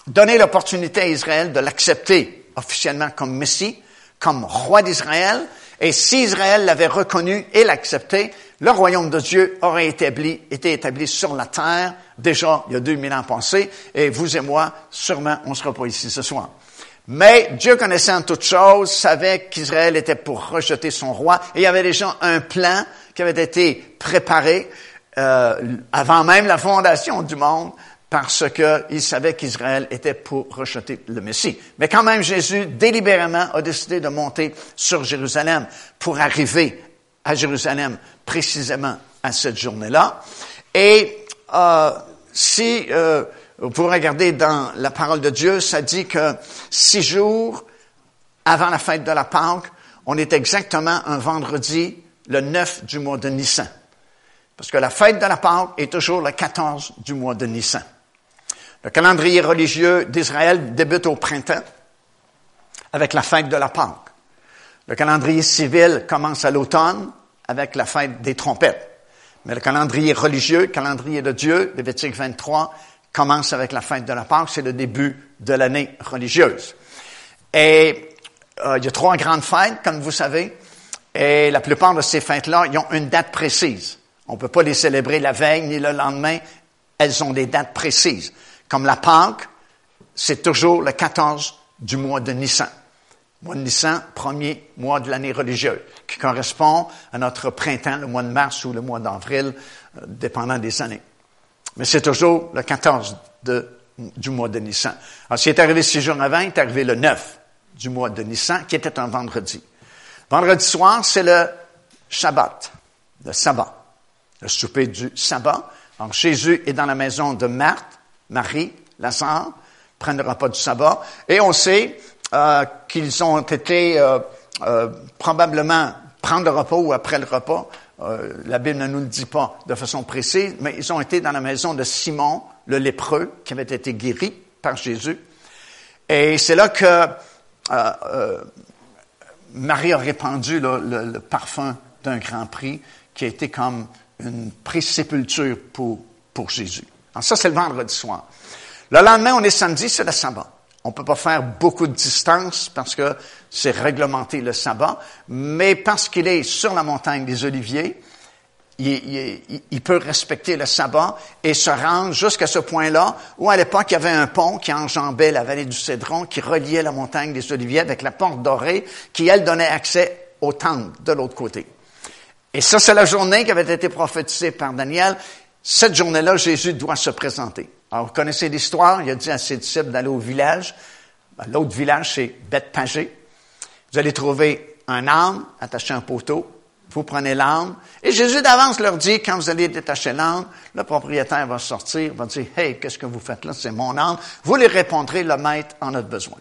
donner l'opportunité à Israël de l'accepter officiellement comme Messie, comme roi d'Israël, et si Israël l'avait reconnu et l'accepté, le royaume de Dieu aurait été établi sur la terre déjà il y a 2000 ans passés, et vous et moi, sûrement, on ne sera pas ici ce soir. Mais Dieu connaissant toutes choses, savait qu'Israël était pour rejeter son roi, et il y avait déjà un plan qui avait été préparé euh, avant même la fondation du monde, parce qu'il savait qu'Israël était pour rejeter le Messie. Mais quand même, Jésus délibérément a décidé de monter sur Jérusalem pour arriver à Jérusalem précisément à cette journée-là. Et euh, si euh, vous regardez dans la parole de Dieu, ça dit que six jours avant la fête de la Pâque, on est exactement un vendredi le 9 du mois de Nissan. Parce que la fête de la Pâque est toujours le 14 du mois de Nissan. Le calendrier religieux d'Israël débute au printemps avec la fête de la Pâque. Le calendrier civil commence à l'automne avec la fête des trompettes. Mais le calendrier religieux, le calendrier de Dieu, Lévitique 23, commence avec la fête de la Pâque. C'est le début de l'année religieuse. Et euh, il y a trois grandes fêtes, comme vous savez. Et la plupart de ces fêtes-là, ils ont une date précise. On ne peut pas les célébrer la veille ni le lendemain. Elles ont des dates précises. Comme la Pâque, c'est toujours le 14 du mois de Nissan. Mois de Nissan, premier mois de l'année religieuse, qui correspond à notre printemps, le mois de mars ou le mois d'avril, euh, dépendant des années. Mais c'est toujours le 14 de du mois de Nissan. Alors, s'il est arrivé six jours avant, il est arrivé le 9 du mois de Nissan, qui était un vendredi. Vendredi soir, c'est le Shabbat, le sabbat, le souper du sabbat. Alors, Jésus est dans la maison de Marthe, Marie, Lazare, prennent le repas du sabbat, et on sait euh, qu'ils ont été euh, euh, probablement prendre le repas ou après le repas. La Bible ne nous le dit pas de façon précise, mais ils ont été dans la maison de Simon, le lépreux, qui avait été guéri par Jésus. Et c'est là que Marie a répandu le, parfum d'un grand prix qui a été comme une pré-sépulture pour, pour Jésus. Alors ça, c'est le vendredi soir. Le lendemain, on est samedi, c'est le sabbat. On peut pas faire beaucoup de distance parce que c'est réglementé le sabbat, mais parce qu'il est sur la montagne des Oliviers, il, peut respecter le sabbat et se rendre jusqu'à ce point-là où à l'époque il y avait un pont qui enjambait la vallée du Cédron, qui reliait la montagne des Oliviers avec la porte dorée, qui elle donnait accès au temple de l'autre côté. Et ça, c'est la journée qui avait été prophétisée par Daniel. Cette journée-là, Jésus doit se présenter. Alors, vous connaissez l'histoire. Il a dit à ses disciples d'aller au village. Ben, l'autre village, c'est Beth-Pagé. Vous allez trouver un âne attaché à un poteau. Vous prenez l'âne. Et Jésus d'avance leur dit, quand vous allez détacher l'âne, le propriétaire va sortir, va dire, Hey, qu'est-ce que vous faites là? C'est mon âne. Vous lui répondrez, le maître en a besoin.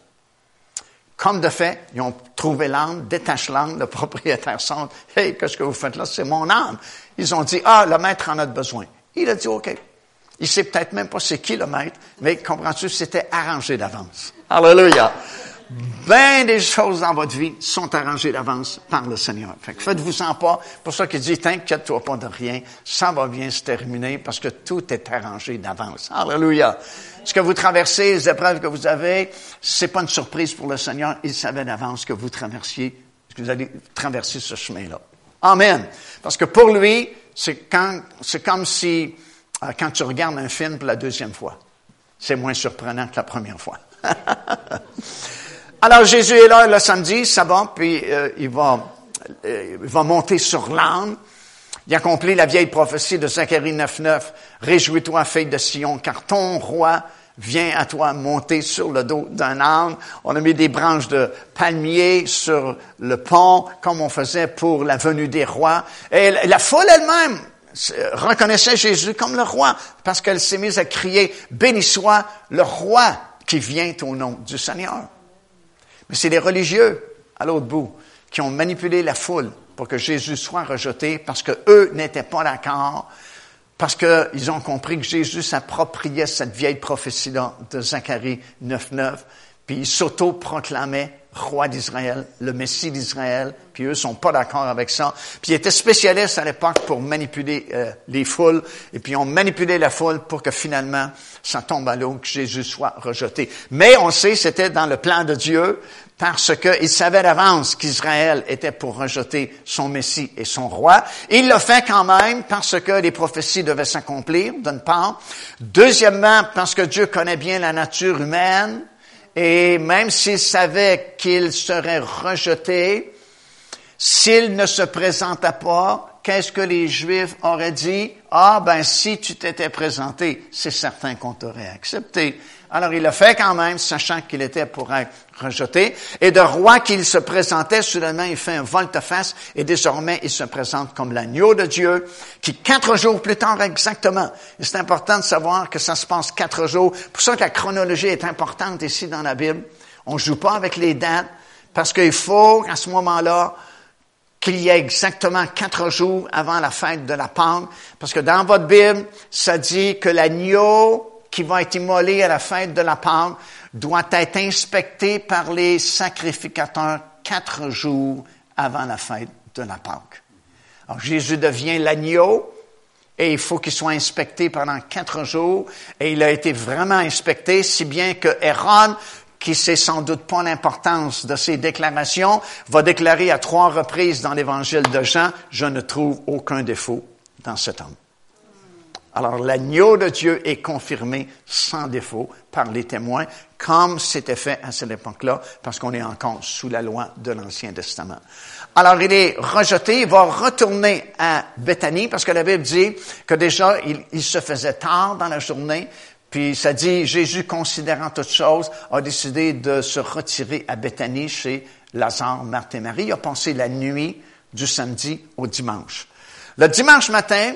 Comme de fait, ils ont trouvé l'âne, détachent l'âne, le propriétaire sort, Hey, qu'est-ce que vous faites là? C'est mon âne. Ils ont dit, ah, le maître en a besoin. Il a dit, OK. Il sait peut-être même pas c'est qui le maître, mais comprends-tu, c'était arrangé d'avance. Alléluia. Bien des choses dans votre vie sont arrangées d'avance par le Seigneur. Fait faites-vous-en pas. Pour ça qu'il dit, t'inquiète-toi pas de rien. Ça va bien se terminer parce que tout est arrangé d'avance. Alléluia. Ce que vous traversez, les épreuves que vous avez, c'est pas une surprise pour le Seigneur. Il savait d'avance que vous traversiez, que vous allez traverser ce chemin-là. Amen. Parce que pour lui, c'est quand, c'est comme si, euh, quand tu regardes un film pour la deuxième fois, c'est moins surprenant que la première fois. Alors Jésus est là le samedi, ça va, puis euh, il va, euh, il va monter sur l'âne. Il accomplit la vieille prophétie de Zacharie 9.9. Réjouis-toi, fille de Sion, car ton roi vient à toi monter sur le dos d'un âne. On a mis des branches de palmier sur le pont, comme on faisait pour la venue des rois. Et la foule elle-même reconnaissait Jésus comme le roi, parce qu'elle s'est mise à crier, béni soit le roi qui vient au nom du Seigneur. Mais c'est les religieux, à l'autre bout, qui ont manipulé la foule pour que Jésus soit rejeté, parce que eux n'étaient pas d'accord parce qu'ils ont compris que Jésus s'appropriait cette vieille prophétie-là de Zacharie 9.9, puis il s'auto-proclamait roi d'Israël, le Messie d'Israël, puis eux sont pas d'accord avec ça. Puis ils étaient spécialistes à l'époque pour manipuler euh, les foules, et puis ils ont manipulé la foule pour que finalement ça tombe à l'eau, que Jésus soit rejeté. Mais on sait, c'était dans le plan de Dieu, parce qu'il savait d'avance qu'Israël était pour rejeter son Messie et son roi. Il l'a fait quand même parce que les prophéties devaient s'accomplir, d'une part. Deuxièmement, parce que Dieu connaît bien la nature humaine. Et même s'il savait qu'il serait rejeté, s'il ne se présentait pas, qu'est-ce que les Juifs auraient dit? Ah, ben, si tu t'étais présenté, c'est certain qu'on t'aurait accepté. Alors il l'a fait quand même, sachant qu'il était pour être rejeté. Et de roi qu'il se présentait, soudainement il fait un volte-face et désormais il se présente comme l'agneau de Dieu, qui quatre jours plus tard exactement. C'est important de savoir que ça se passe quatre jours. Pour ça que la chronologie est importante ici dans la Bible. On joue pas avec les dates parce qu'il faut à ce moment-là qu'il y ait exactement quatre jours avant la fête de la Pâque, parce que dans votre Bible, ça dit que l'agneau qui va être immolé à la fête de la Pâque doit être inspecté par les sacrificateurs quatre jours avant la fête de la Pâque. Alors Jésus devient l'agneau et il faut qu'il soit inspecté pendant quatre jours et il a été vraiment inspecté si bien que Hérode qui sait sans doute pas l'importance de ces déclarations, va déclarer à trois reprises dans l'évangile de Jean, je ne trouve aucun défaut dans cet homme. Alors l'agneau de Dieu est confirmé sans défaut par les témoins, comme c'était fait à cette époque-là, parce qu'on est encore sous la loi de l'Ancien Testament. Alors il est rejeté, il va retourner à Bethanie, parce que la Bible dit que déjà il, se faisait tard dans la journée, Puis ça dit, Jésus, considérant toutes choses, a décidé de se retirer à Béthanie chez Lazare, Marthe et Marie. Il a passé la nuit du samedi au dimanche. Le dimanche matin,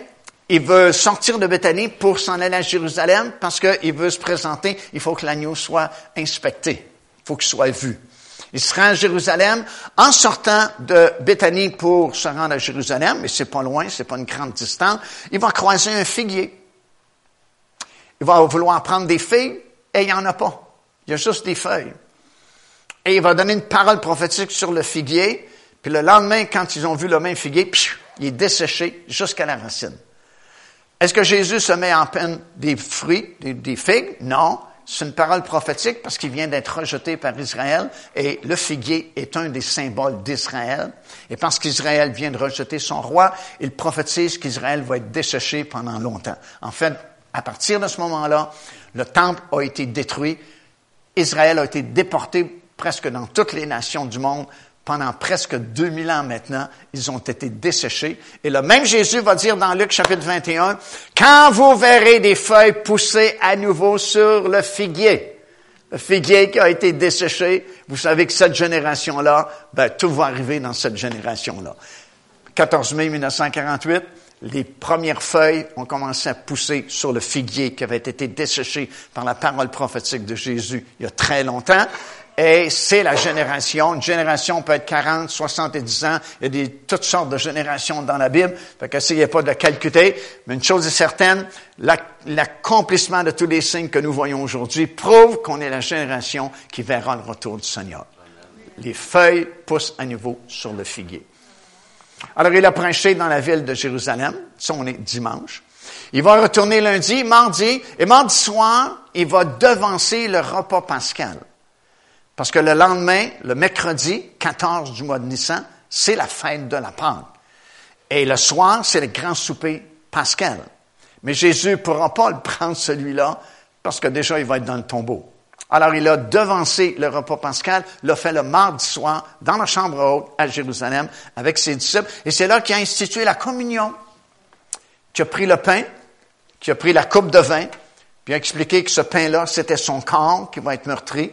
il veut sortir de Béthanie pour s'en aller à Jérusalem parce qu'il veut se présenter. Il faut que l'agneau soit inspecté. Il faut qu'il soit vu. Il sera à Jérusalem en sortant de Béthanie pour se rendre à Jérusalem, mais c'est pas loin, c'est pas une grande distance. Il va croiser un figuier. Il va vouloir prendre des figues et il n'y en a pas. Il y a juste des feuilles. Et il va donner une parole prophétique sur le figuier. Puis le lendemain, quand ils ont vu le même figuier, il est desséché jusqu'à la racine. Est-ce que Jésus se met en peine des fruits, des, figues? Non. C'est une parole prophétique parce qu'il vient d'être rejeté par Israël et le figuier est un des symboles d'Israël. Et parce qu'Israël vient de rejeter son roi, il prophétise qu'Israël va être desséché pendant longtemps. En fait, à partir de ce moment-là, le temple a été détruit. Israël a été déporté presque dans toutes les nations du monde pendant presque 2000 ans maintenant, ils ont été desséchés. Et le même Jésus va dire dans Luc chapitre 21, quand vous verrez des feuilles pousser à nouveau sur le figuier, le figuier qui a été desséché, vous savez que cette génération-là, ben, tout va arriver dans cette génération-là. 14 mai 1948, les premières feuilles ont commencé à pousser sur le figuier qui avait été desséché par la parole prophétique de Jésus il y a très longtemps. Et c'est la génération. Une génération peut être 40, 70 ans. Il y a des, toutes sortes de générations dans la Bible. Fait qu'essayez pas de calculer. Mais une chose est certaine, l'accomplissement de tous les signes que nous voyons aujourd'hui prouve qu'on est la génération qui verra le retour du Seigneur. Les feuilles poussent à nouveau sur le figuier. Alors, il a prêché dans la ville de Jérusalem. Ça, on est dimanche. Il va retourner lundi, mardi, et mardi soir, il va devancer le repas pascal. Parce que le lendemain, le mercredi 14 du mois de Nissan, c'est la fête de la Pâque. Et le soir, c'est le grand souper pascal. Mais Jésus ne pourra pas le prendre celui-là parce que déjà, il va être dans le tombeau. Alors, il a devancé le repas pascal, l'a fait le mardi soir dans la chambre haute à Jérusalem avec ses disciples. Et c'est là qu'il a institué la communion, qui a pris le pain, qui a pris la coupe de vin, puis a expliqué que ce pain-là, c'était son corps qui va être meurtri,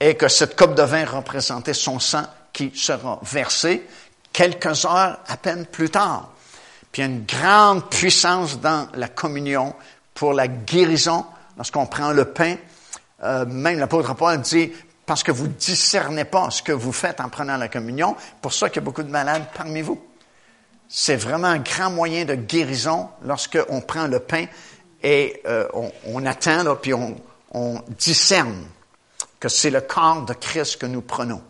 et que cette coupe de vin représentait son sang qui sera versé quelques heures à peine plus tard. Puis il y a une grande puissance dans la communion pour la guérison. Lorsqu'on prend le pain, euh, même l'apôtre Paul dit, parce que vous discernez pas ce que vous faites en prenant la communion, pour ça qu'il y a beaucoup de malades parmi vous. C'est vraiment un grand moyen de guérison lorsqu'on prend le pain et euh, on, attend, là, puis on, on discerne que c'est le corps de Christ que nous prenons.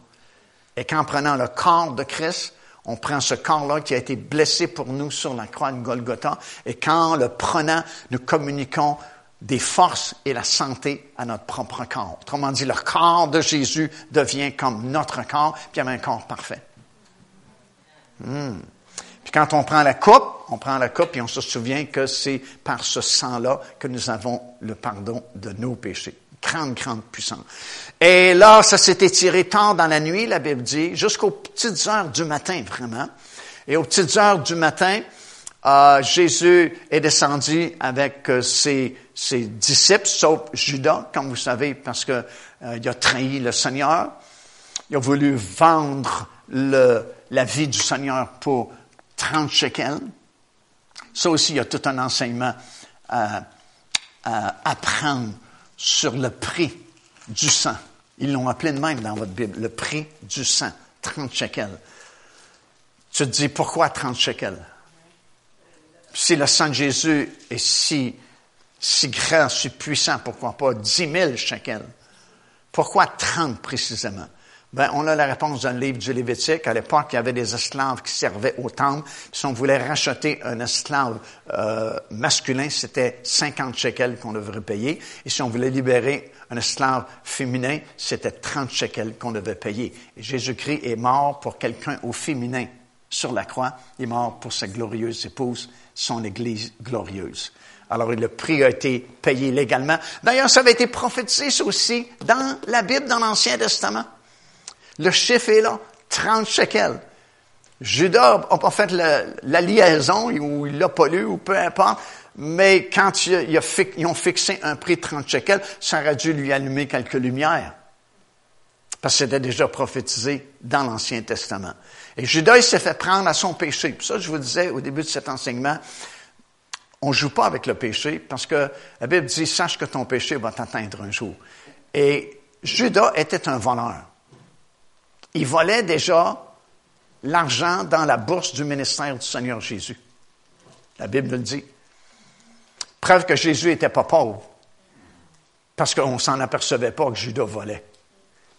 Et qu'en prenant le corps de Christ, on prend ce corps-là qui a été blessé pour nous sur la croix de Golgotha, et qu'en le prenant, nous communiquons des forces et la santé à notre propre corps. Autrement dit, le corps de Jésus devient comme notre corps, puis il y a un corps parfait. Hmm. Puis quand on prend la coupe, on prend la coupe et on se souvient que c'est par ce sang-là que nous avons le pardon de nos péchés. Grande, grande puissance. Et là, ça s'est étiré tard dans la nuit, la Bible dit, jusqu'aux petites heures du matin, vraiment. Et aux petites heures du matin, euh, Jésus est descendu avec euh, ses, ses, disciples, sauf Judas, comme vous savez, parce que euh, il a trahi le Seigneur. Il a voulu vendre le, la vie du Seigneur pour 30 shekels. Ça aussi, il y a tout un enseignement à, à apprendre sur le prix du sang. Ils l'ont appelé de même dans votre Bible, le prix du sang, 30 shekels. Tu te dis, pourquoi 30 shekels? si le sang de Jésus est si, si grand, si puissant, pourquoi pas 10 000 shekels? Pourquoi 30 précisément? Ben, on a la réponse dans le livre du Lévitique. À l'époque, il y avait des esclaves qui servaient au temple. Si on voulait racheter un esclave euh, masculin, c'était 50 shekels qu'on devrait payer. Et si on voulait libérer un esclave féminin, c'était 30 shekels qu'on devait payer. Jésus-Christ est mort pour quelqu'un au féminin sur la croix. Il est mort pour sa glorieuse épouse son Église glorieuse. Alors le prix a été payé légalement. D'ailleurs, ça avait été prophétisé aussi dans la Bible, dans l'Ancien Testament. Le chiffre est là, 30 shekels. Judas n'a pas fait la, liaison, ou il l'a pas lu, ou peu importe. mais quand ils ont fixé un prix de 30 shekels, ça aurait dû lui allumer quelques lumières. Parce que c'était déjà prophétisé dans l'Ancien Testament. Et Judas, il s'est fait prendre à son péché. Puis ça, je vous disais au début de cet enseignement, on joue pas avec le péché parce que la Bible dit, sache que ton péché va t'atteindre un jour. Et Judas était un voleur. Il volait déjà l'argent dans la bourse du ministère du Seigneur Jésus. La Bible le dit. Preuve que Jésus n'était pas pauvre. Parce qu'on ne s'en apercevait pas que Judas volait.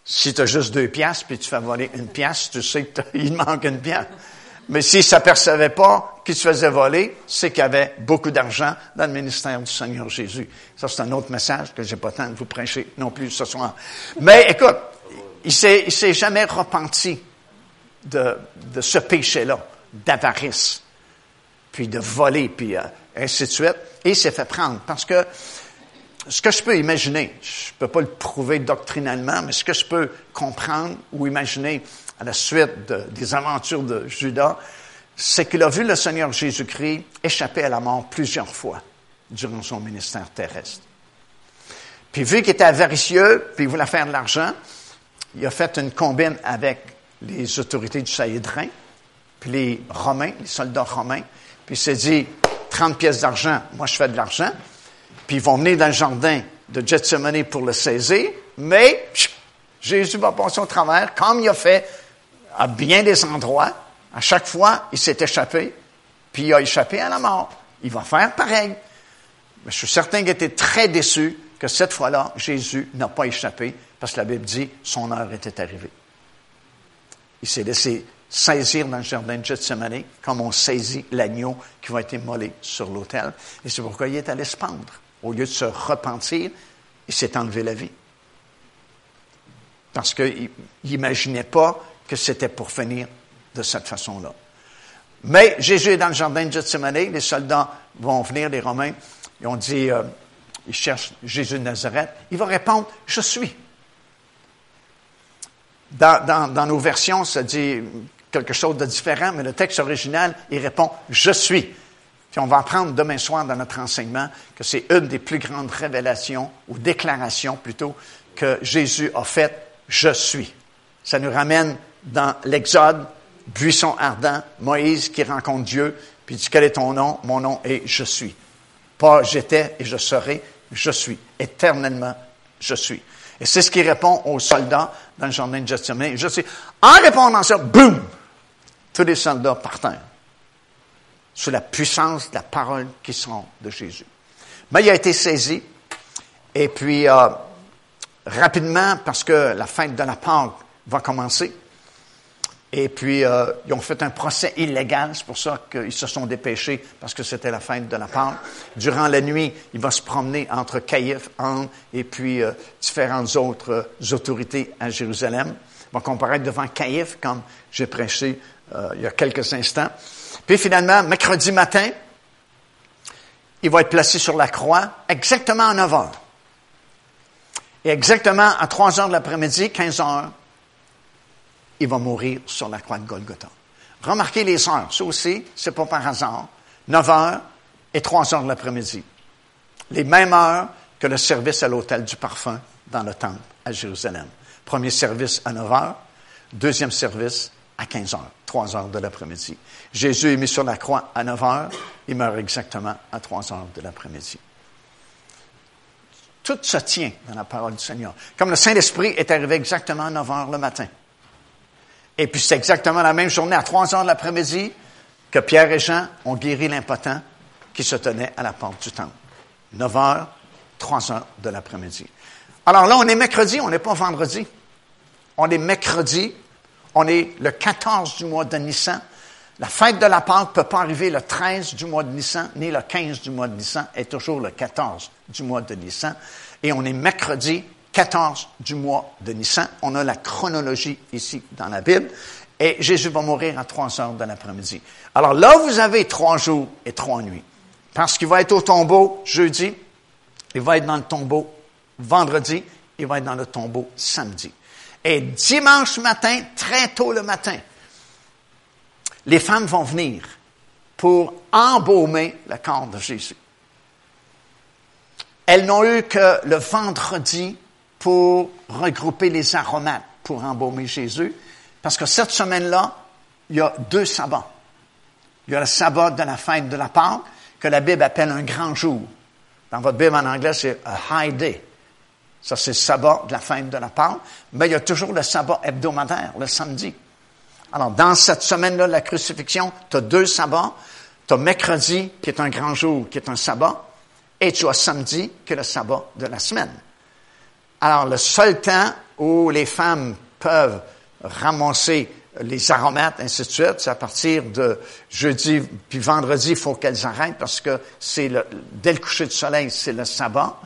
Si tu as juste deux piastres, puis tu fais voler une pièce, tu sais qu'il manque une pièce. Mais s'il ne s'apercevait pas qu'il se faisait voler, c'est qu'il y avait beaucoup d'argent dans le ministère du Seigneur Jésus. Ça, c'est un autre message que j'ai pas temps de vous prêcher non plus ce soir. Mais écoute, il il s'est jamais repenti de, de ce péché-là, d'avarice, puis de voler, puis euh, ainsi de suite. Et il s'est fait prendre parce que ce que je peux imaginer, je ne peux pas le prouver doctrinalement, mais ce que je peux comprendre ou imaginer à la suite des aventures de Judas, c'est qu'il a vu le Seigneur Jésus-Christ échapper à la mort plusieurs fois durant son ministère terrestre. Puis vu qu'il était avaricieux, puis il voulait faire de l'argent, il a fait une combine avec les autorités du Saïdrin, puis les Romains, les soldats romains, puis il s'est dit, 30 pièces d'argent, moi je fais de l'argent, puis ils vont venir dans le jardin de Gethsemane pour le saisir, mais Jésus va passer au travers, comme il a fait à bien des endroits. À chaque fois, il s'est échappé, puis il a échappé à la mort. Il va faire pareil. Mais je suis certain qu'il était très déçu que cette fois-là, Jésus n'a pas échappé, parce que la Bible dit son heure était arrivée. Il s'est laissé saisir dans le jardin de Gethsemane, comme on saisit l'agneau qui va être immolé sur l'autel. Et c'est pourquoi il est allé se pendre. Au lieu de se repentir, il s'est enlevé la vie. Parce qu'il n'imaginait pas que c'était pour finir de cette façon-là. Mais Jésus est dans le jardin de Gethsemane, les soldats vont venir, les Romains, et on dit, euh, ils cherchent Jésus de Nazareth. Il va répondre, je suis. Dans, nos versions, ça dit quelque chose de différent, mais le texte original, il répond, je suis. Puis on va apprendre demain soir dans notre enseignement que c'est une des plus grandes révélations, ou déclarations plutôt, que Jésus a faites, je suis. Ça nous ramène dans l'Exode, buisson ardent, Moïse qui rencontre Dieu, puis dit, quel est ton nom? Mon nom est je suis. Pas j'étais et je serai, je suis. Éternellement, je suis. Et c'est ce qui répond aux soldats dans le jardin de Gethsemane. Je suis. En répondant à ça, boum! Tous les soldats partent sous la puissance de la parole qui sont de Jésus. Mais il a été saisi, et puis euh, rapidement, parce que la fête de la Pâque va commencer, et puis, euh, ils ont fait un procès illégal, c'est pour ça qu'ils se sont dépêchés, parce que c'était la fête de la Pâque. Durant la nuit, il va se promener entre Caïphe, Anne et puis euh, différentes autres euh, autorités à Jérusalem. Il va comparaître devant Caïphe, comme j'ai prêché il y a quelques instants. Puis finalement, mercredi matin, il va être placé sur la croix exactement à 9 heures. Et exactement à 3 heures de l'après-midi, 15 heures, il va mourir sur la croix de Golgotha. Remarquez les heures. Ça aussi, c'est pas par hasard. 9 heures et 3 heures de l'après-midi. Les mêmes heures que le service à l'hôtel du parfum dans le temple à Jérusalem. Premier service à 9 heures, deuxième service à 15 heures, 3 heures de l'après-midi. Jésus est mis sur la croix à 9 heures, il meurt exactement à 3 heures de l'après-midi. Tout se tient dans la parole du Seigneur. Comme le Saint-Esprit est arrivé exactement à 9 heures le matin. Et puis c'est exactement la même journée, à 3 heures de l'après-midi, que Pierre et Jean ont guéri l'impotent qui se tenait à la porte du temple. 9 heures, 3 heures de l'après-midi. Alors là, on est mercredi, on n'est pas vendredi. On est mercredi, on est le 14 du mois de Nissan. La fête de la Pâque ne peut pas arriver le 13 du mois de Nissan, ni le 15 du mois de Nissan, est toujours le 14 du mois de Nissan. Et on est mercredi 14 du mois de Nissan. On a la chronologie ici dans la Bible. Et Jésus va mourir à 3 heures de l'après-midi. Alors là, vous avez trois jours et trois nuits. Parce qu'il va être au tombeau jeudi, il va être dans le tombeau vendredi, il va être dans le tombeau samedi. Et dimanche matin, très tôt le matin, les femmes vont venir pour embaumer le corps de Jésus. elles n'ont eu que le vendredi pour regrouper les aromates pour embaumer Jésus, parce que cette semaine-là, il y a deux sabbats. Il y a le sabbat de la fête de la Pâque, que la Bible appelle un grand jour. Dans votre Bible en anglais, c'est a high day. Ça, c'est le sabbat de la fête de la Pâque. Mais il y a toujours le sabbat hebdomadaire, le samedi. Alors, dans cette semaine-là la crucifixion, tu as deux sabbats. Tu as mercredi, qui est un grand jour, qui est un sabbat, et tu as samedi, qui est le sabbat de la semaine. Alors, le seul temps où les femmes peuvent ramasser les aromates, ainsi de suite, c'est à partir de jeudi, puis vendredi, il faut qu'elles arrêtent parce que c'est le, dès le coucher du soleil, c'est le sabbat.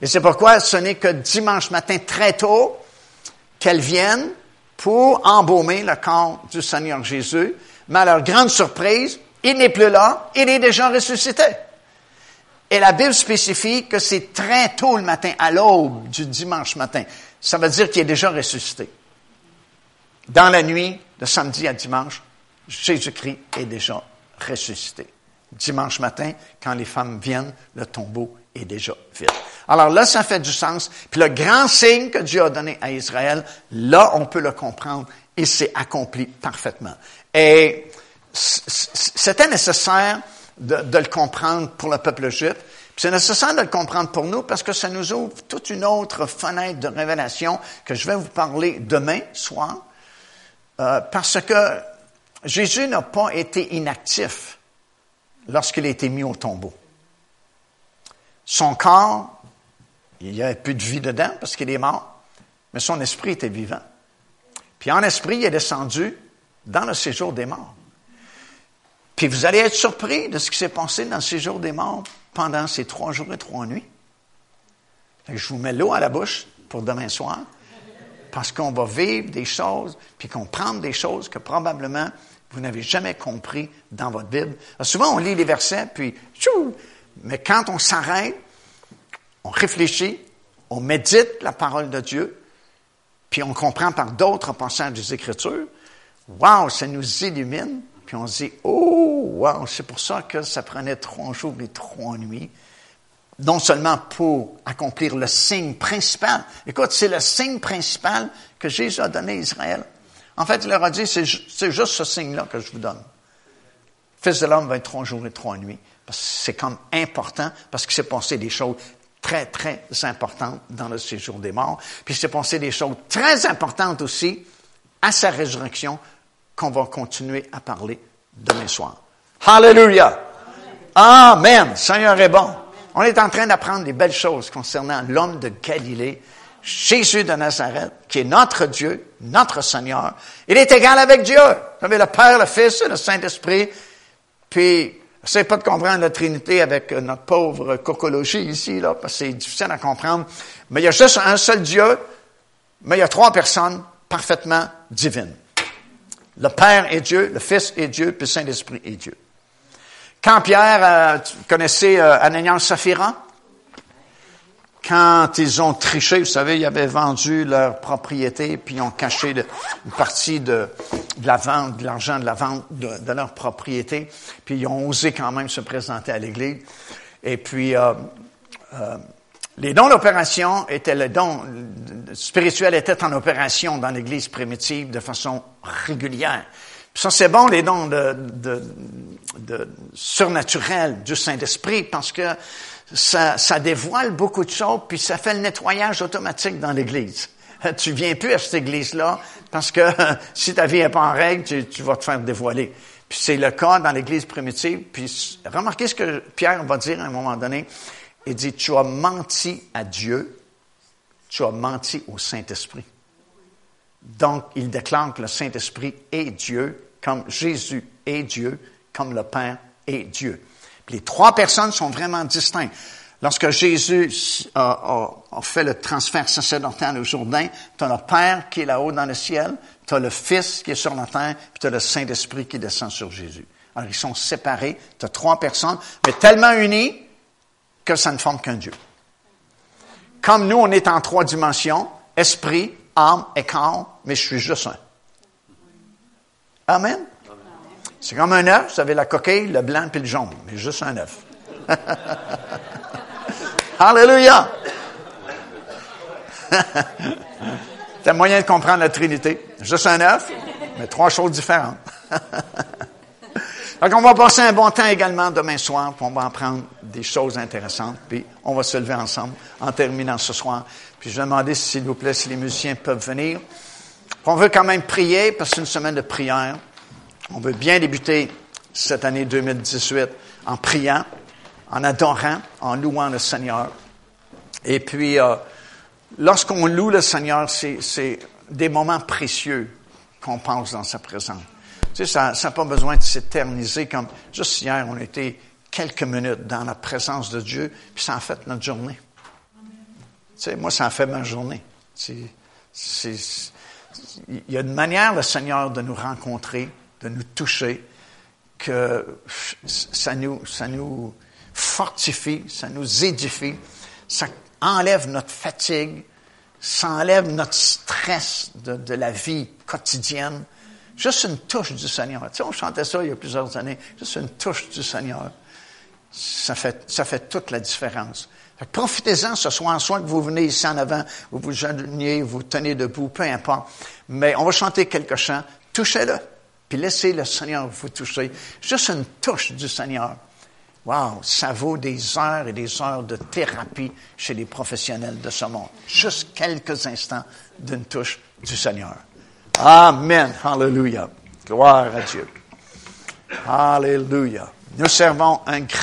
Et c'est pourquoi ce n'est que dimanche matin très tôt qu'elles viennent pour embaumer le corps du Seigneur Jésus. Mais à leur grande surprise, il n'est plus là, il est déjà ressuscité. Et la Bible spécifie que c'est très tôt le matin, à l'aube du dimanche matin. Ça veut dire qu'il est déjà ressuscité. Dans la nuit de samedi à dimanche, Jésus-Christ est déjà ressuscité. Dimanche matin, quand les femmes viennent, le tombeau est déjà vide. Alors là, ça fait du sens. Puis le grand signe que Dieu a donné à Israël, là, on peut le comprendre et c'est accompli parfaitement. Et c'était nécessaire de, le comprendre pour le peuple juif. C'est nécessaire de le comprendre pour nous parce que ça nous ouvre toute une autre fenêtre de révélation que je vais vous parler demain soir. Euh, parce que Jésus n'a pas été inactif lorsqu'il a été mis au tombeau. Son corps, il n'y avait plus de vie dedans parce qu'il est mort, mais son esprit était vivant. Puis en esprit, il est descendu dans le séjour des morts. Puis vous allez être surpris de ce qui s'est passé dans le séjour des morts pendant ces trois jours et trois nuits. Je vous mets l'eau à la bouche pour demain soir, parce qu'on va vivre des choses, puis comprendre des choses que probablement vous n'avez jamais compris dans votre Bible. souvent, on lit les versets, puis tchou, mais quand on s'arrête, on réfléchit, on médite la parole de Dieu, puis on comprend par d'autres passages des Écritures, wow, ça nous illumine, puis on se dit, oh, wow, c'est pour ça que ça prenait trois jours et trois nuits. Non seulement pour accomplir le signe principal. Écoute, c'est le signe principal que Jésus a donné à Israël. En fait, il leur a dit, c'est juste ce signe-là que je vous donne. Fils de l'homme va être trois jours et trois nuits. C'est comme important parce qu'il s'est passé des choses très, très importantes dans le séjour des morts. Puis il s'est passé des choses très importantes aussi à sa résurrection qu'on va continuer à parler demain soir. Hallelujah! Amen! Seigneur est bon. On est en train d'apprendre des belles choses concernant l'homme de Galilée, Jésus de Nazareth, qui est notre Dieu, notre Seigneur. Il est égal avec Dieu. Vous savez, le Père, le Fils et le Saint-Esprit. Puis, Essayez pas de comprendre la Trinité avec notre pauvre cocologie ici, là, parce que c'est difficile à comprendre. Mais il y a juste un seul Dieu, mais il y a trois personnes parfaitement divines. Le Père est Dieu, le Fils est Dieu, puis le Saint-Esprit est Dieu. Quand Pierre, euh, tu connaissez euh, Ananias? Quand ils ont triché, vous savez, ils avaient vendu leur propriété, puis ils ont caché une partie de, la vente, de l'argent de la vente de, leur propriété, puis ils ont osé quand même se présenter à l'Église. Et puis, euh, euh, les dons d'opération étaient, le don spirituel était en opération dans l'Église primitive de façon régulière. ça, c'est bon, les dons de, de, de surnaturels du Saint-Esprit, parce que ça, ça dévoile beaucoup de choses, puis ça fait le nettoyage automatique dans l'Église. Tu viens plus à cette Église-là, parce que si ta vie n'est pas en règle, tu, tu vas te faire dévoiler. Puis c'est le cas dans l'Église primitive. Puis remarquez ce que Pierre va dire à un moment donné. Il dit, tu as menti à Dieu, tu as menti au Saint-Esprit. Donc, il déclare que le Saint-Esprit est Dieu, comme Jésus est Dieu, comme le Père est Dieu. Les trois personnes sont vraiment distinctes. Lorsque Jésus a, fait le transfert sacerdotal au Jourdain, tu as le Père qui est là-haut dans le ciel, tu as le Fils qui est sur la terre, puis tu as le Saint-Esprit qui descend sur Jésus. Alors, ils sont séparés, tu as trois personnes, mais tellement unis que ça ne forme qu'un Dieu. Comme nous, on est en trois dimensions, esprit, âme et corps, mais je suis juste un. Amen? C'est comme un œuf, vous savez la coquille, le blanc puis le jaune, mais juste un œuf. Alléluia! C'est un moyen de comprendre la Trinité. Juste un œuf, mais trois choses différentes. Donc, on va passer un bon temps également demain soir, puis on va apprendre des choses intéressantes, puis on va se lever ensemble en terminant ce soir. Puis je vais demander, s'il vous plaît, si les musiciens peuvent venir. On veut quand même prier, parce que c'est une semaine de prière. On veut bien débuter cette année 2018 en priant, en adorant, en louant le Seigneur. Et puis, euh, lorsqu'on loue le Seigneur, c'est des moments précieux qu'on pense dans sa présence. Tu sais, ça n'a pas besoin de s'éterniser comme juste hier, on était quelques minutes dans la présence de Dieu, puis ça a fait notre journée. Tu sais, moi, ça a fait ma journée. il y a une manière, le Seigneur, de nous rencontrer, de nous toucher, que ça nous, ça nous fortifie, ça nous édifie, ça enlève notre fatigue, ça enlève notre stress de, de la vie quotidienne. Juste une touche du Seigneur. Tu sais, on chantait ça il y a plusieurs années. Juste une touche du Seigneur. Ça fait, ça fait toute la différence. Profitez-en ce soir, soit que vous venez ici en avant, vous vous joignez, vous tenez debout, peu importe. Mais on va chanter quelques chants. Touchez-le. Puis laissez le Seigneur vous toucher. Juste une touche du Seigneur. Wow, ça vaut des heures et des heures de thérapie chez les professionnels de ce monde. Juste quelques instants d'une touche du Seigneur. Amen. Hallelujah. Gloire à Dieu. Alléluia. Nous servons un grand